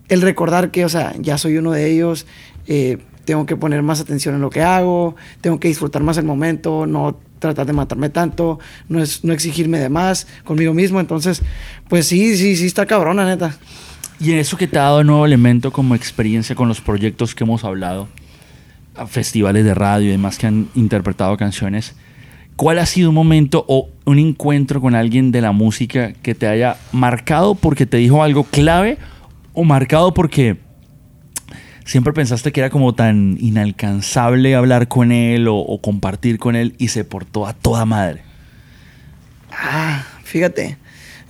Speaker 4: el recordar que, o sea, ya soy uno de ellos. eh, tengo que poner más atención en lo que hago. Tengo que disfrutar más el momento. No tratar de matarme tanto. No, es, no exigirme de más conmigo mismo. Entonces, pues sí, sí, sí está cabrona, neta.
Speaker 1: Y en eso que te ha dado nuevo elemento como experiencia con los proyectos que hemos hablado, festivales de radio y demás que han interpretado canciones, ¿cuál ha sido un momento o un encuentro con alguien de la música que te haya marcado porque te dijo algo clave o marcado porque siempre pensaste que era como tan inalcanzable hablar con él o, compartir con él y se portó a toda madre?
Speaker 4: Ah, fíjate.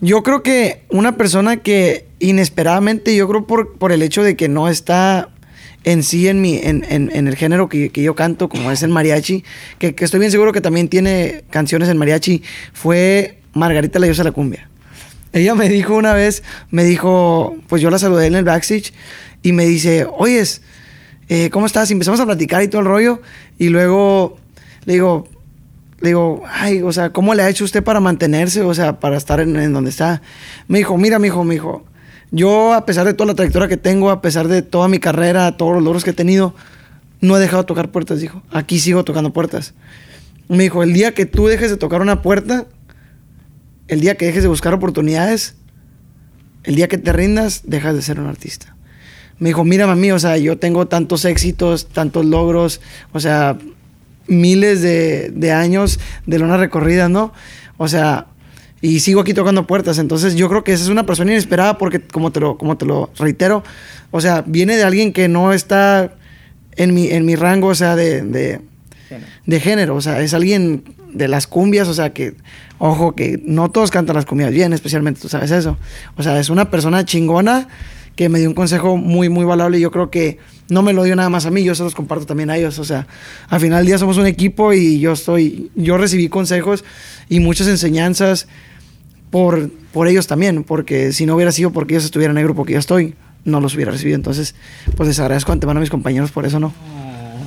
Speaker 4: Yo creo que una persona que inesperadamente, yo creo por, por el hecho de que no está en sí en, mi, en, en- el género que, que yo canto, como es el mariachi, que, que estoy bien seguro que también tiene canciones en mariachi, fue Margarita la diosa la cumbia. Ella me dijo una vez, me dijo, pues yo la saludé en el backstage y me dice, oyes, eh, ¿cómo estás? Y empezamos a platicar y todo el rollo. Y luego le digo, le digo, ay, o sea, ¿cómo le ha hecho usted para mantenerse? O sea, para estar en, donde está. Me dijo, mira, mi hijo, me dijo, yo a pesar de toda la trayectoria que tengo, a pesar de toda mi carrera, todos los logros que he tenido, no he dejado de tocar puertas, dijo. Aquí sigo tocando puertas. Me dijo, el día que tú dejes de tocar una puerta, el día que dejes de buscar oportunidades, el día que te rindas, dejas de ser un artista. Me dijo, mira, mami, o sea, yo tengo tantos éxitos, tantos logros, o sea, miles de, de años de lona recorrida, ¿no? O sea, y sigo aquí tocando puertas. Entonces, yo creo que esa es una persona inesperada porque, como te lo, como te lo reitero, o sea, viene de alguien que no está en mi, en mi rango, o sea, de, de, de género. O sea, es alguien de las cumbias, o sea, que, ojo, que no todos cantan las cumbias bien, especialmente, tú sabes eso. O sea, es una persona chingona que me dio un consejo muy, muy valable y yo creo que no me lo dio nada más a mí, yo se los comparto también a ellos. O sea, al final del día somos un equipo y yo estoy, yo recibí consejos y muchas enseñanzas por, por ellos también, porque si no hubiera sido porque ellos estuvieran en el grupo que yo estoy, no los hubiera recibido. Entonces, pues les agradezco antemano a mis compañeros por eso, ¿no?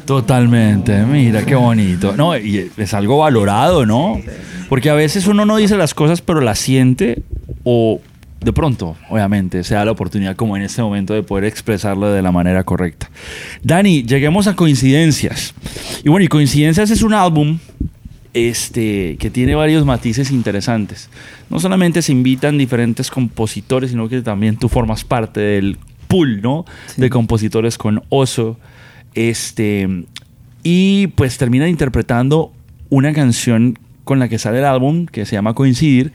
Speaker 1: Totalmente, mira qué bonito. No, y es algo valorado, ¿no? Porque a veces uno no dice las cosas, pero las siente o de pronto, obviamente, se da la oportunidad como en este momento de poder expresarlo de la manera correcta. Dani, lleguemos a coincidencias. Y bueno, y coincidencias es un álbum este, que tiene varios matices interesantes. No solamente se invitan diferentes compositores, sino que también tú formas parte del pool, ¿no? De compositores con Oso. Este, y pues terminan interpretando una canción con la que sale el álbum, que se llama Coincidir,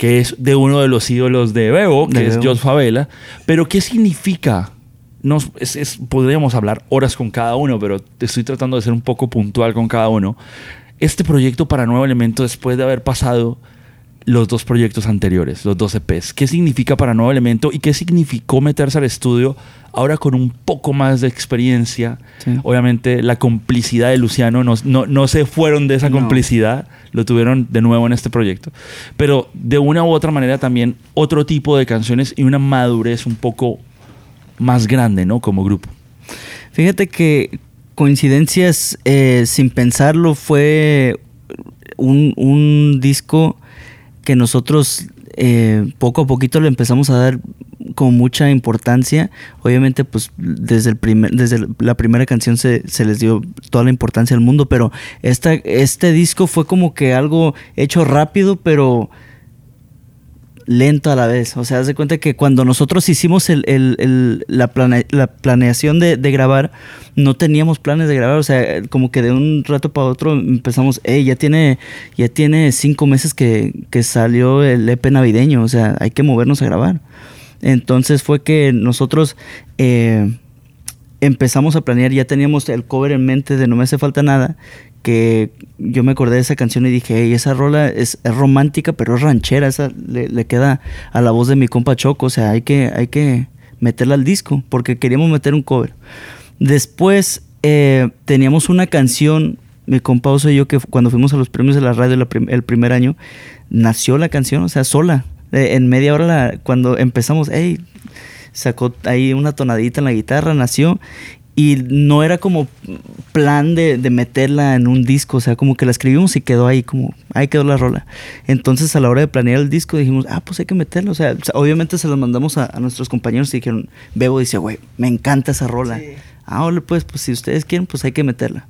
Speaker 1: que es de uno de los ídolos de Bebo, que
Speaker 3: De
Speaker 1: es
Speaker 3: Bebo.
Speaker 1: Favela. Pero, ¿qué significa? Nos, es- es- podríamos hablar horas con cada uno, pero te estoy tratando de ser un poco puntual con cada uno. Este proyecto para Nuevo Elemento, después de haber pasado los dos proyectos anteriores, los dos EPs, ¿qué significa para Nuevo Elemento y qué significó meterse al estudio ahora con un poco más de experiencia?
Speaker 3: Sí.
Speaker 1: Obviamente la complicidad de Luciano, no, no, no se fueron de esa
Speaker 3: No.
Speaker 1: complicidad, lo tuvieron de nuevo en este proyecto, pero de una u otra manera también otro tipo de canciones y una madurez un poco más grande, ¿no? Como grupo.
Speaker 3: Fíjate que coincidencias, eh, sin pensarlo, fue un, un disco que nosotros eh, poco a poquito le empezamos a dar con mucha importancia. Obviamente, pues desde, el primer, desde la primera canción se, se les dio toda la importancia al mundo, pero esta, este disco fue como que algo hecho rápido, pero lento a la vez. O sea, haz de cuenta que cuando nosotros hicimos el- el- el- la, plane- la planeación de, de grabar, no teníamos planes de grabar. O sea, como que de un rato para otro empezamos, hey, ya tiene, ya tiene cinco meses que, que salió el EP navideño. O sea, hay que movernos a grabar. Entonces fue que nosotros eh, empezamos a planear, ya teníamos el cover en mente de No me hace falta nada, que yo me acordé de esa canción y dije, hey, esa rola es, es romántica, pero es ranchera, esa le, le queda a la voz de mi compa Choco, o sea, hay que, hay que meterla al disco, porque queríamos meter un cover. Después eh, teníamos una canción, mi compa Oso y yo, que cuando fuimos a los premios de la radio la prim- el primer año, nació la canción, o sea, sola. Eh, en media hora, la- cuando empezamos, hey, sacó ahí una tonadita en la guitarra, nació. Y no era como plan de, de meterla en un disco, o sea, como que la escribimos y quedó ahí, como, ahí quedó la rola. Entonces a la hora de planear el disco dijimos, ah, pues hay que meterla, o sea, obviamente se lo mandamos a, a nuestros compañeros y dijeron, Bebo dice, güey, me encanta esa rola. Ah, ole, pues, pues si ustedes quieren, pues hay que meterla.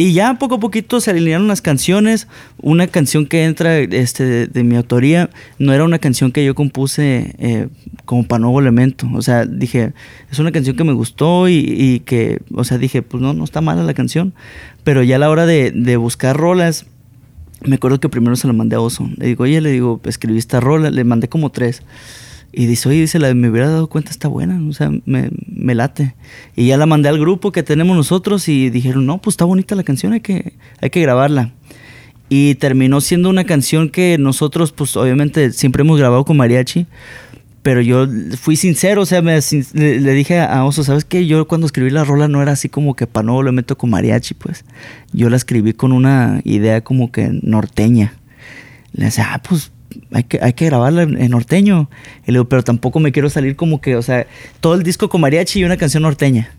Speaker 3: Y ya poco a poquito se alinearon las canciones. Una canción que entra este, de, de mi autoría no era una canción que yo compuse eh, como para nuevo elemento. O sea, dije, es una canción que me gustó y, y que, o sea, dije, pues no, no está mala la canción. Pero ya a la hora de, de buscar rolas, me acuerdo que primero se la mandé a Oso. Le digo, oye, le digo, escribí esta rola, le mandé como tres. Y dice, oye, dice, la, me hubiera dado cuenta, está buena, o sea, me, me late. Y ya la mandé al grupo que tenemos nosotros y dijeron, no, pues está bonita la canción, hay que, hay que grabarla. Y terminó siendo una canción que nosotros, pues obviamente siempre hemos grabado con mariachi, pero yo fui sincero, o sea, le dije a Oso, ¿sabes qué? Yo cuando escribí la rola no era así como que para no lo meto con mariachi, pues. Yo la escribí con una idea como que norteña. Le decía, ah, pues hay que, hay que grabarla en, norteño. Y le digo, pero tampoco me quiero salir como que, o sea, todo el disco con mariachi y una canción norteña.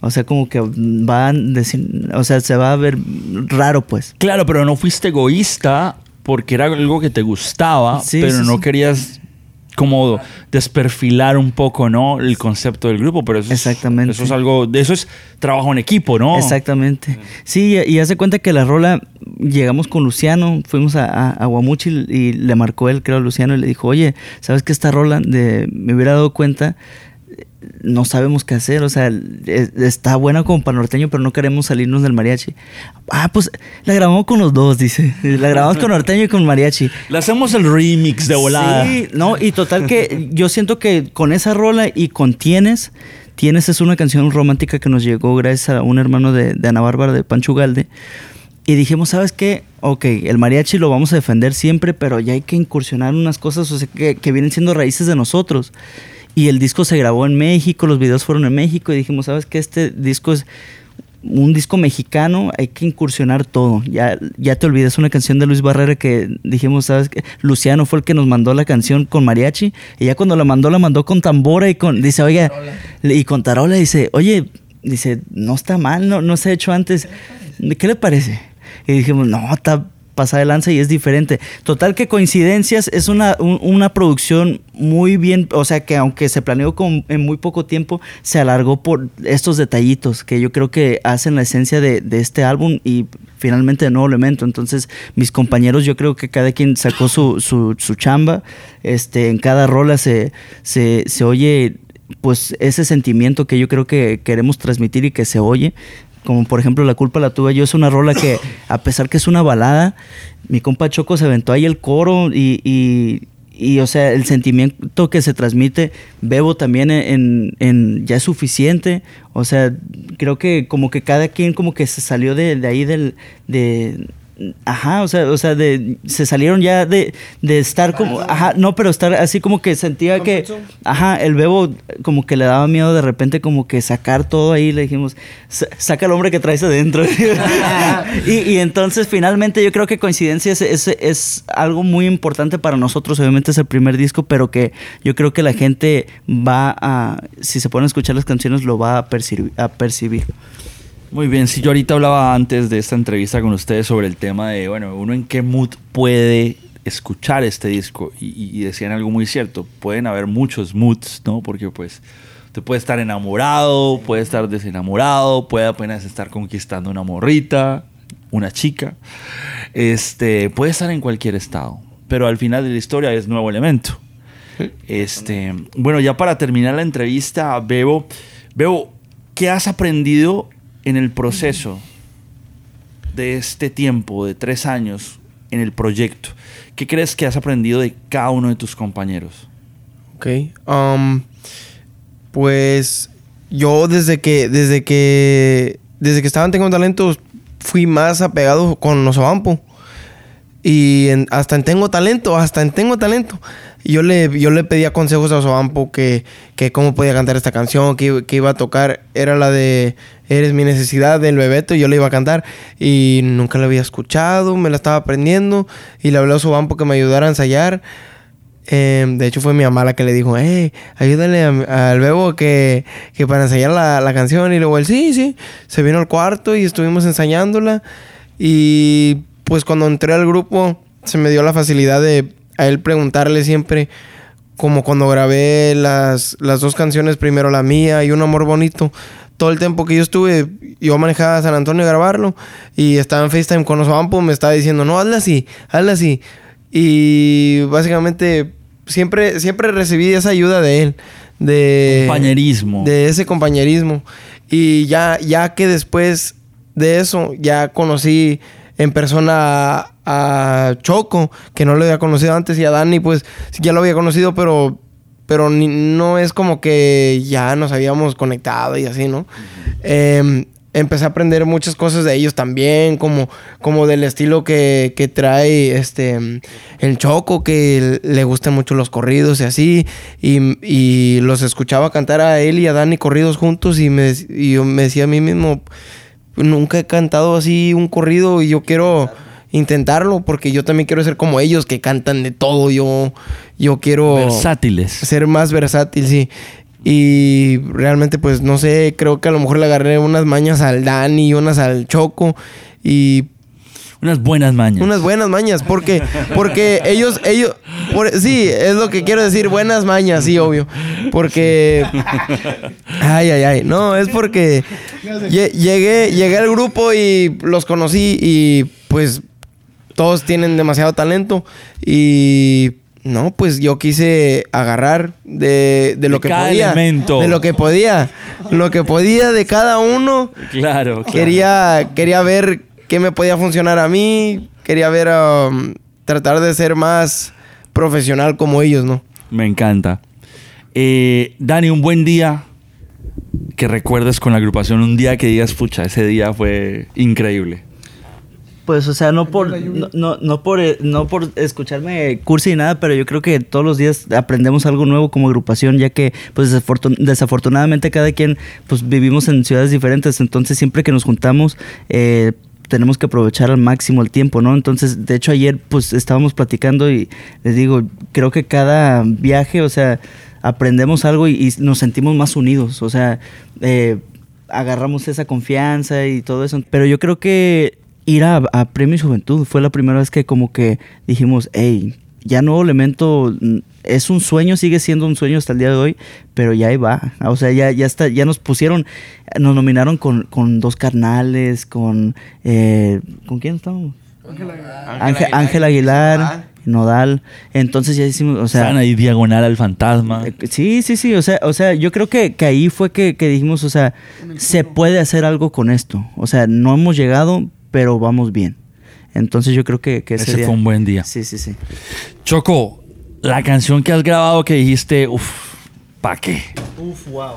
Speaker 3: O sea, como que van decir, o sea, se va a ver raro, pues.
Speaker 1: Claro, pero no fuiste egoísta porque era algo que te gustaba,
Speaker 3: Sí,
Speaker 1: pero
Speaker 3: sí,
Speaker 1: no
Speaker 3: sí.
Speaker 1: querías como desperfilar un poco, ¿no? El concepto del grupo, pero eso es, eso es algo, de eso es trabajo en equipo, ¿no?
Speaker 3: Exactamente. Sí, y, y hace cuenta que la rola, llegamos con Luciano, fuimos a, a, a Guamuchi y le marcó él, creo, a Luciano, y le dijo, oye, ¿sabes que esta rola de, me hubiera dado cuenta? No sabemos qué hacer, o sea, es- está buena como para norteño, pero no queremos salirnos del mariachi. Ah, pues la grabamos con los dos, dice. La grabamos con norteño y con mariachi.
Speaker 1: Le hacemos el remix de volada.
Speaker 3: Sí, no, y total que yo siento que con esa rola y con Tienes, Tienes es una canción romántica que nos llegó gracias a un hermano de, de Ana Bárbara, de Pancho Galde. Y dijimos, ¿sabes qué? Ok, el mariachi lo vamos a defender siempre, pero ya hay que incursionar unas cosas o sea, que, que vienen siendo raíces de nosotros. Y el disco se grabó en México, los videos fueron en México y dijimos, ¿sabes qué? Este disco es un disco mexicano, hay que incursionar todo. Ya, ya te olvides una canción de Luis Barrera que dijimos, ¿sabes qué? Luciano fue el que nos mandó la canción con mariachi. Y ya cuando la mandó, la mandó con tambora y con. Dice, oye, y con tarola, dice, oye, dice, no está mal, no, no se ha hecho antes. ¿Qué le parece? Y dijimos, no, está pasada de lanza y es diferente. Total que Coincidencias es una, un- una producción muy bien, o sea que aunque se planeó con, en muy poco tiempo, se alargó por estos detallitos que yo creo que hacen la esencia de, de este álbum y finalmente de nuevo elemento. Entonces mis compañeros yo creo que cada quien sacó su, su, su chamba, este, en cada rola se, se, se oye pues ese sentimiento que yo creo que queremos transmitir y que se oye. Como por ejemplo La culpa la tuve yo, es una rola que a pesar que es una balada, mi compa Choco se aventó ahí el coro y, y, y, o sea, el sentimiento que se transmite, Bebo también en, en- ya es suficiente. O sea, creo que como que cada quien como que se salió de, de ahí del... De, Ajá, o sea, o sea, de, se salieron ya de, de estar como, ajá, no, pero estar así como que sentía que, ajá, el bebo como que le daba miedo de repente como que sacar todo ahí, le dijimos, "Sa- saca el hombre que traes adentro. y, y entonces finalmente yo creo que coincidencia es, es, es algo muy importante para nosotros, obviamente es el primer disco, pero que yo creo que la gente va a, si se ponen a escuchar las canciones, lo va a percibir. A percibir.
Speaker 1: Muy bien, si yo ahorita hablaba antes de esta entrevista con ustedes sobre el tema de, bueno, uno en qué mood puede escuchar este disco y, y- y decían algo muy cierto, pueden haber muchos moods, ¿no? Porque pues te puede estar enamorado, puede estar desenamorado, puede apenas estar conquistando una morrita, una chica, este, puede estar en cualquier estado, pero al final de la historia es nuevo elemento. Este, bueno, ya para terminar la entrevista, Bebo, Bebo, ¿qué has aprendido en el proceso de este tiempo, de tres años, en el proyecto? ¿Qué crees que has aprendido de cada uno de tus compañeros?
Speaker 2: Ok. um, pues yo desde que, desde que, desde que estaba en Tengo Talento, fui más apegado con Osobampo. Y en- hasta en Tengo Talento, hasta en Tengo Talento. Yo le, yo le pedía consejos a Osobampo que, que cómo podía cantar esta canción, que, que iba a tocar. Era la de Eres mi necesidad del Bebeto, y yo le iba a cantar. Y nunca la había escuchado, me la estaba aprendiendo. Y le hablé a Osobampo que me ayudara a ensayar. Em, de hecho, fue mi mamá la que le dijo, hey, ayúdale al bebo que, que para ensayar la, la canción. Y luego él, sí, sí. Se vino al cuarto y estuvimos ensayándola. Y pues cuando entré al grupo, se me dio la facilidad de a él preguntarle siempre, como cuando grabé las, las dos canciones, primero la mía y Un Amor Bonito. Todo el tiempo que yo estuve, yo manejaba a San Antonio a grabarlo y estaba en FaceTime con Osobampo, me estaba diciendo, no, hazla así, hazla así. Y básicamente siempre, siempre recibí esa ayuda de él. De,
Speaker 1: Compañerismo.
Speaker 2: De ese compañerismo. Y ya, ya que después de eso, ya conocí en persona a, Choco, que no lo había conocido antes, y a Dani, pues ya lo había conocido, pero, pero no es como que ya nos habíamos conectado y así, ¿no? Em, empecé a aprender muchas cosas de ellos también, como, como del estilo que, que trae este el Choco, que le gustan mucho los corridos y así, y, y los escuchaba cantar a él y a Dani corridos juntos y, me, y yo me decía a mí mismo, nunca he cantado así un corrido y yo quiero intentarlo porque yo también quiero ser como ellos que cantan de todo, yo, yo quiero
Speaker 1: Versátiles.
Speaker 2: ser más versátil, sí. Y realmente, pues, no sé, creo que a lo mejor le agarré unas mañas al Dani y unas al Choco. Y
Speaker 1: Unas buenas mañas.
Speaker 2: unas buenas mañas, porque, porque ellos, ellos, por- sí, es lo que quiero decir, buenas mañas, sí, obvio. Porque, ay, ay, ay, no, es porque lle- llegué, llegué al grupo y los conocí y pues todos tienen demasiado talento y no, pues yo quise agarrar de, de lo
Speaker 1: De
Speaker 2: que
Speaker 1: cada
Speaker 2: podía.
Speaker 1: elemento.
Speaker 2: De lo que podía. Lo que podía de cada uno.
Speaker 1: Claro, claro.
Speaker 2: Quería, quería ver qué me podía funcionar a mí. Quería ver, um, tratar de ser más profesional como ellos, ¿no?
Speaker 1: Me encanta. Eh, Dani, un buen día que recuerdes con la agrupación. Un día que digas, pucha, ese día fue increíble.
Speaker 3: Pues, o sea, no por, no, no, no por, eh, no por escucharme cursi ni nada, pero yo creo que todos los días aprendemos algo nuevo como agrupación, ya que, pues, desafortun- desafortunadamente cada quien, pues, vivimos en ciudades diferentes, entonces siempre que nos juntamos, eh, tenemos que aprovechar al máximo el tiempo, ¿no? Entonces, de hecho, ayer, pues, estábamos platicando y les digo, creo que cada viaje, o sea, aprendemos algo y, y nos sentimos más unidos, o sea, eh, agarramos esa confianza y todo eso. Pero yo creo que ir a, a Premio Juventud fue la primera vez que como que dijimos, hey, ya Nuevo Elemento mm, es un sueño, sigue siendo un sueño hasta el día de hoy, pero ya ahí va. O sea, ya, ya está, ya nos pusieron, nos nominaron con, con dos carnales, con eh, ¿con quién estábamos? Ángel, Ángel Aguilar, Nodal. Entonces ya hicimos, o sea,
Speaker 1: Están ahí diagonal al fantasma.
Speaker 3: eh, Sí, sí, sí, o sea, o sea, yo creo que, que ahí fue que, que dijimos, o sea, se puede hacer algo con esto. O sea, no hemos llegado, pero vamos bien. Entonces yo creo que, que
Speaker 1: Ese
Speaker 3: día-
Speaker 1: fue un buen día.
Speaker 3: Sí, sí, sí.
Speaker 1: Choco, la canción que has grabado que dijiste, uff, ¿pa' qué?
Speaker 3: Uf, wow.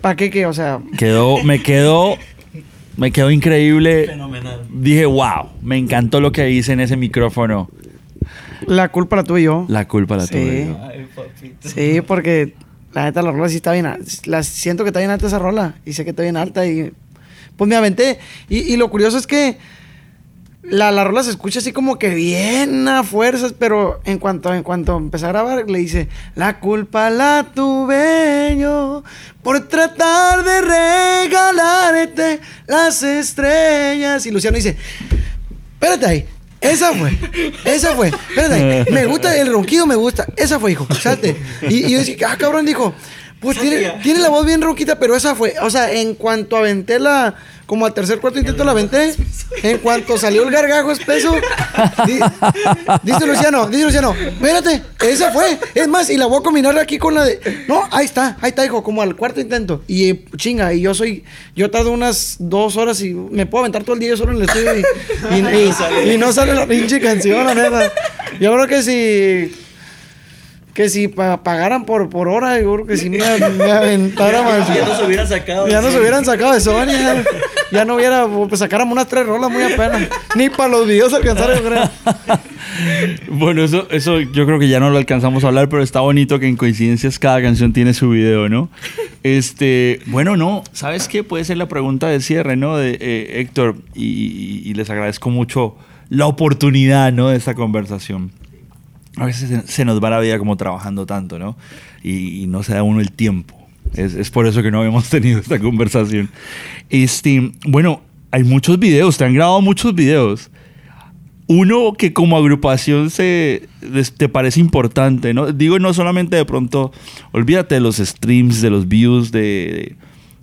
Speaker 4: ¿Para qué qué? O sea,
Speaker 1: Quedó, me quedó, me quedó increíble.
Speaker 3: Fenomenal.
Speaker 1: Dije, wow, me encantó lo que hice en ese micrófono.
Speaker 4: la culpa la tuve yo.
Speaker 1: La culpa la
Speaker 4: Sí.
Speaker 1: tuve yo.
Speaker 4: Sí, porque la neta la rola sí está bien. La, siento que está bien alta esa rola. Y sé que está bien alta. Y pues me aventé. Y, lo curioso es que la, la rola se escucha así como que bien a fuerzas. Pero en cuanto, en cuanto a grabar, le dice: La culpa la tuve yo por tratar de regalarte las estrellas. Y Luciano dice: Espérate ahí. Esa fue. Esa fue. Espérate ahí. Me gusta el ronquido, me gusta. Esa fue, hijo. Salte. Y, y yo decía, ah, cabrón, dijo. Pues tiene, tiene la voz bien ronquita, pero esa fue. O sea, en cuanto aventé la. Como al tercer, cuarto intento la aventé. En cuanto salió el gargajo espeso. di- dice Luciano, dice Luciano, espérate, esa fue. Es más, y la voy a combinar aquí con la de. No, ahí está, ahí está, hijo, como al cuarto intento. Y eh, chinga, y yo soy. Yo tardo unas dos horas y me puedo aventar todo el día yo solo en el estudio y, y- y- y no sale la pinche canción, la neta. Yo creo que si. Que si pa- pagaran por, por hora, yo creo que si me, me aventara más.
Speaker 3: Ya nos hubieran sacado.
Speaker 4: Ya nos hubieran sacado de Sony. Ya, ya no hubiera. Pues sacáramos unas tres rolas muy apenas. Ni para los videos alcanzar, yo creo.
Speaker 1: Bueno, eso, eso yo creo que ya no lo alcanzamos a hablar, pero está bonito que en coincidencias cada canción tiene su video, ¿no? Este, bueno, no, ¿sabes qué? Puede ser la pregunta de cierre, ¿no? De eh, Héctor, y, y- y les agradezco mucho la oportunidad, ¿no? De esta conversación. A veces se, nos va la vida como trabajando tanto, ¿no? Y, y no se da uno el tiempo. Es, es por eso que no habíamos tenido esta conversación. Este, bueno, hay muchos videos, te han grabado muchos videos uno que como agrupación se te parece importante, ¿no? Digo, no solamente de pronto, olvídate de los streams, de los views, de, de-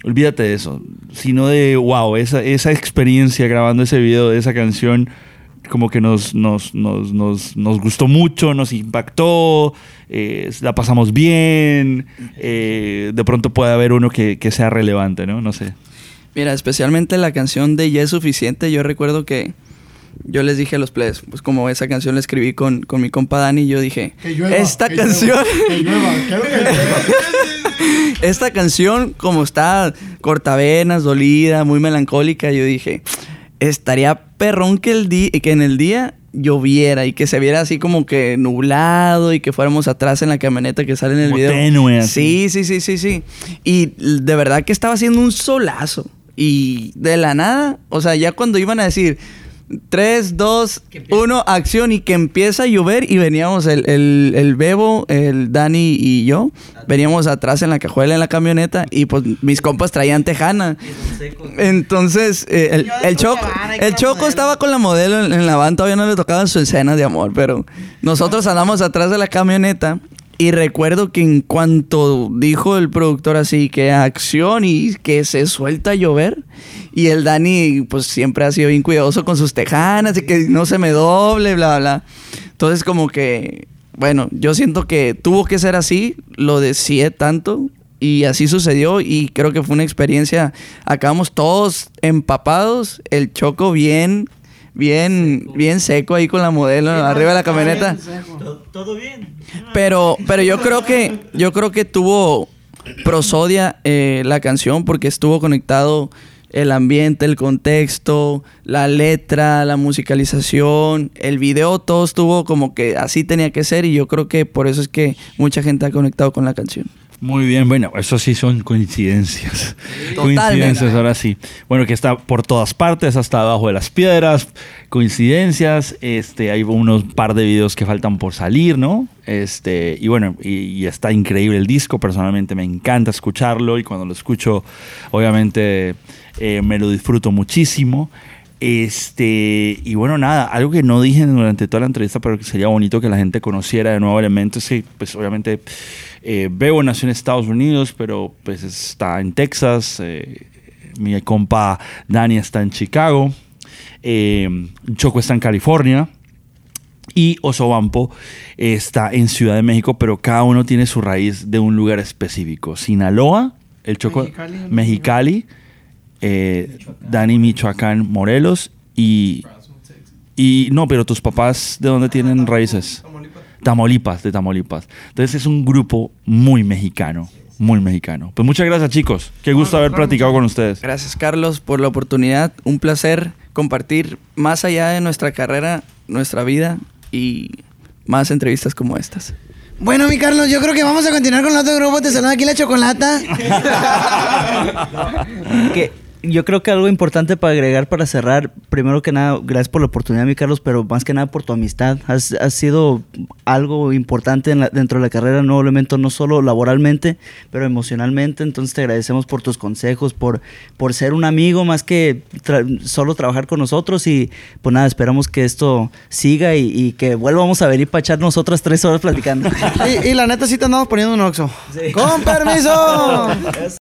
Speaker 1: olvídate de eso, sino de, wow, esa, esa experiencia grabando ese video de esa canción, como que nos, nos, nos, nos, nos gustó mucho, nos impactó, eh, la pasamos bien, eh, de pronto puede haber uno que, que sea relevante, ¿no? No sé.
Speaker 5: Mira, especialmente la canción de Ya es suficiente, yo recuerdo que yo les dije a los players, pues como esa canción la escribí con, con mi compa Dani, yo dije, esta canción, esta canción como está cortavenas, dolida, muy melancólica, yo dije, estaría perrón que, el que en el día lloviera y que se viera así como que nublado y que fuéramos atrás en la camioneta que sale en el
Speaker 1: Como
Speaker 5: video.
Speaker 1: tenue, así.
Speaker 5: Sí, sí, sí, sí, sí. Y de verdad que estaba haciendo un solazo. Y de la nada, o sea, ya cuando iban a decir 3, 2, 1, acción y que empieza a llover y veníamos el, el, el Bebo, el Dani y yo, veníamos atrás en la cajuela en la camioneta y pues mis compas traían tejana. Entonces, eh, el, el Choco, el Choco estaba con la modelo en, en la van, todavía no le tocaban su escena de amor, pero nosotros andamos atrás de la camioneta y recuerdo que en cuanto dijo el productor así que acción y que se suelta a llover y el Dani pues siempre ha sido bien cuidadoso con sus tejanas y que no se me doble, bla, bla. Entonces como que, bueno, yo siento que tuvo que ser así, lo deseé tanto y así sucedió y creo que fue una experiencia. Acabamos todos empapados, el choco bien, bien, bien seco ahí con la modelo arriba de la camioneta.
Speaker 3: ¿Todo bien?
Speaker 5: Pero, pero yo creo que, yo creo que tuvo prosodia eh, la canción porque estuvo conectado el ambiente, el contexto, la letra, la musicalización, el video, todo estuvo como que así tenía que ser y yo creo que por eso es que mucha gente ha conectado con la canción.
Speaker 1: Muy bien, bueno, eso sí son coincidencias.
Speaker 5: Totalmente.
Speaker 1: Coincidencias, ahora sí. Bueno, que está por todas partes, hasta abajo de las piedras. Coincidencias. Este, hay unos par de videos que faltan por salir, ¿no? Este, y bueno, y, y está increíble el disco. Personalmente me encanta escucharlo y cuando lo escucho, obviamente eh, me lo disfruto muchísimo. Este, y bueno, nada, algo que no dije durante toda la entrevista, pero que sería bonito que la gente conociera de nuevo elementos. Sí, pues obviamente eh, Bebo nació en Estados Unidos, pero pues está en Texas. eh, mi compa Dani está en Chicago. eh, Choco está en California. Y Osobampo está en Ciudad de México, pero cada uno tiene su raíz de un lugar específico. Sinaloa, el Choco,
Speaker 4: Mexicali,
Speaker 1: Mexicali, eh, Dani Michoacán, Morelos y, y no, pero tus papás de dónde tienen raíces? Tamaulipas, de Tamaulipas. Entonces es un grupo muy mexicano, muy mexicano. Pues muchas gracias chicos, qué gusto haber platicado con ustedes.
Speaker 5: Gracias Carlos por la oportunidad, un placer compartir más allá de nuestra carrera, nuestra vida y más entrevistas como estas.
Speaker 4: Bueno, mi Carlos, yo creo que vamos a continuar con el otro grupo. Te saluda aquí la chocolata.
Speaker 3: que yo creo que algo importante para agregar para cerrar, primero que nada, gracias por la oportunidad, mi Carlos, pero más que nada por tu amistad. Has, has sido algo importante en la- dentro de la carrera, nuevo elemento, no solo laboralmente, pero emocionalmente. Entonces te agradecemos por tus consejos, por, por ser un amigo más que tra- solo trabajar con nosotros. Y pues nada, esperamos que esto siga y, y que vuelvamos a venir para echarnos otras tres horas platicando.
Speaker 4: y, y la neta sí te andamos poniendo un oxo. ¡Con permiso!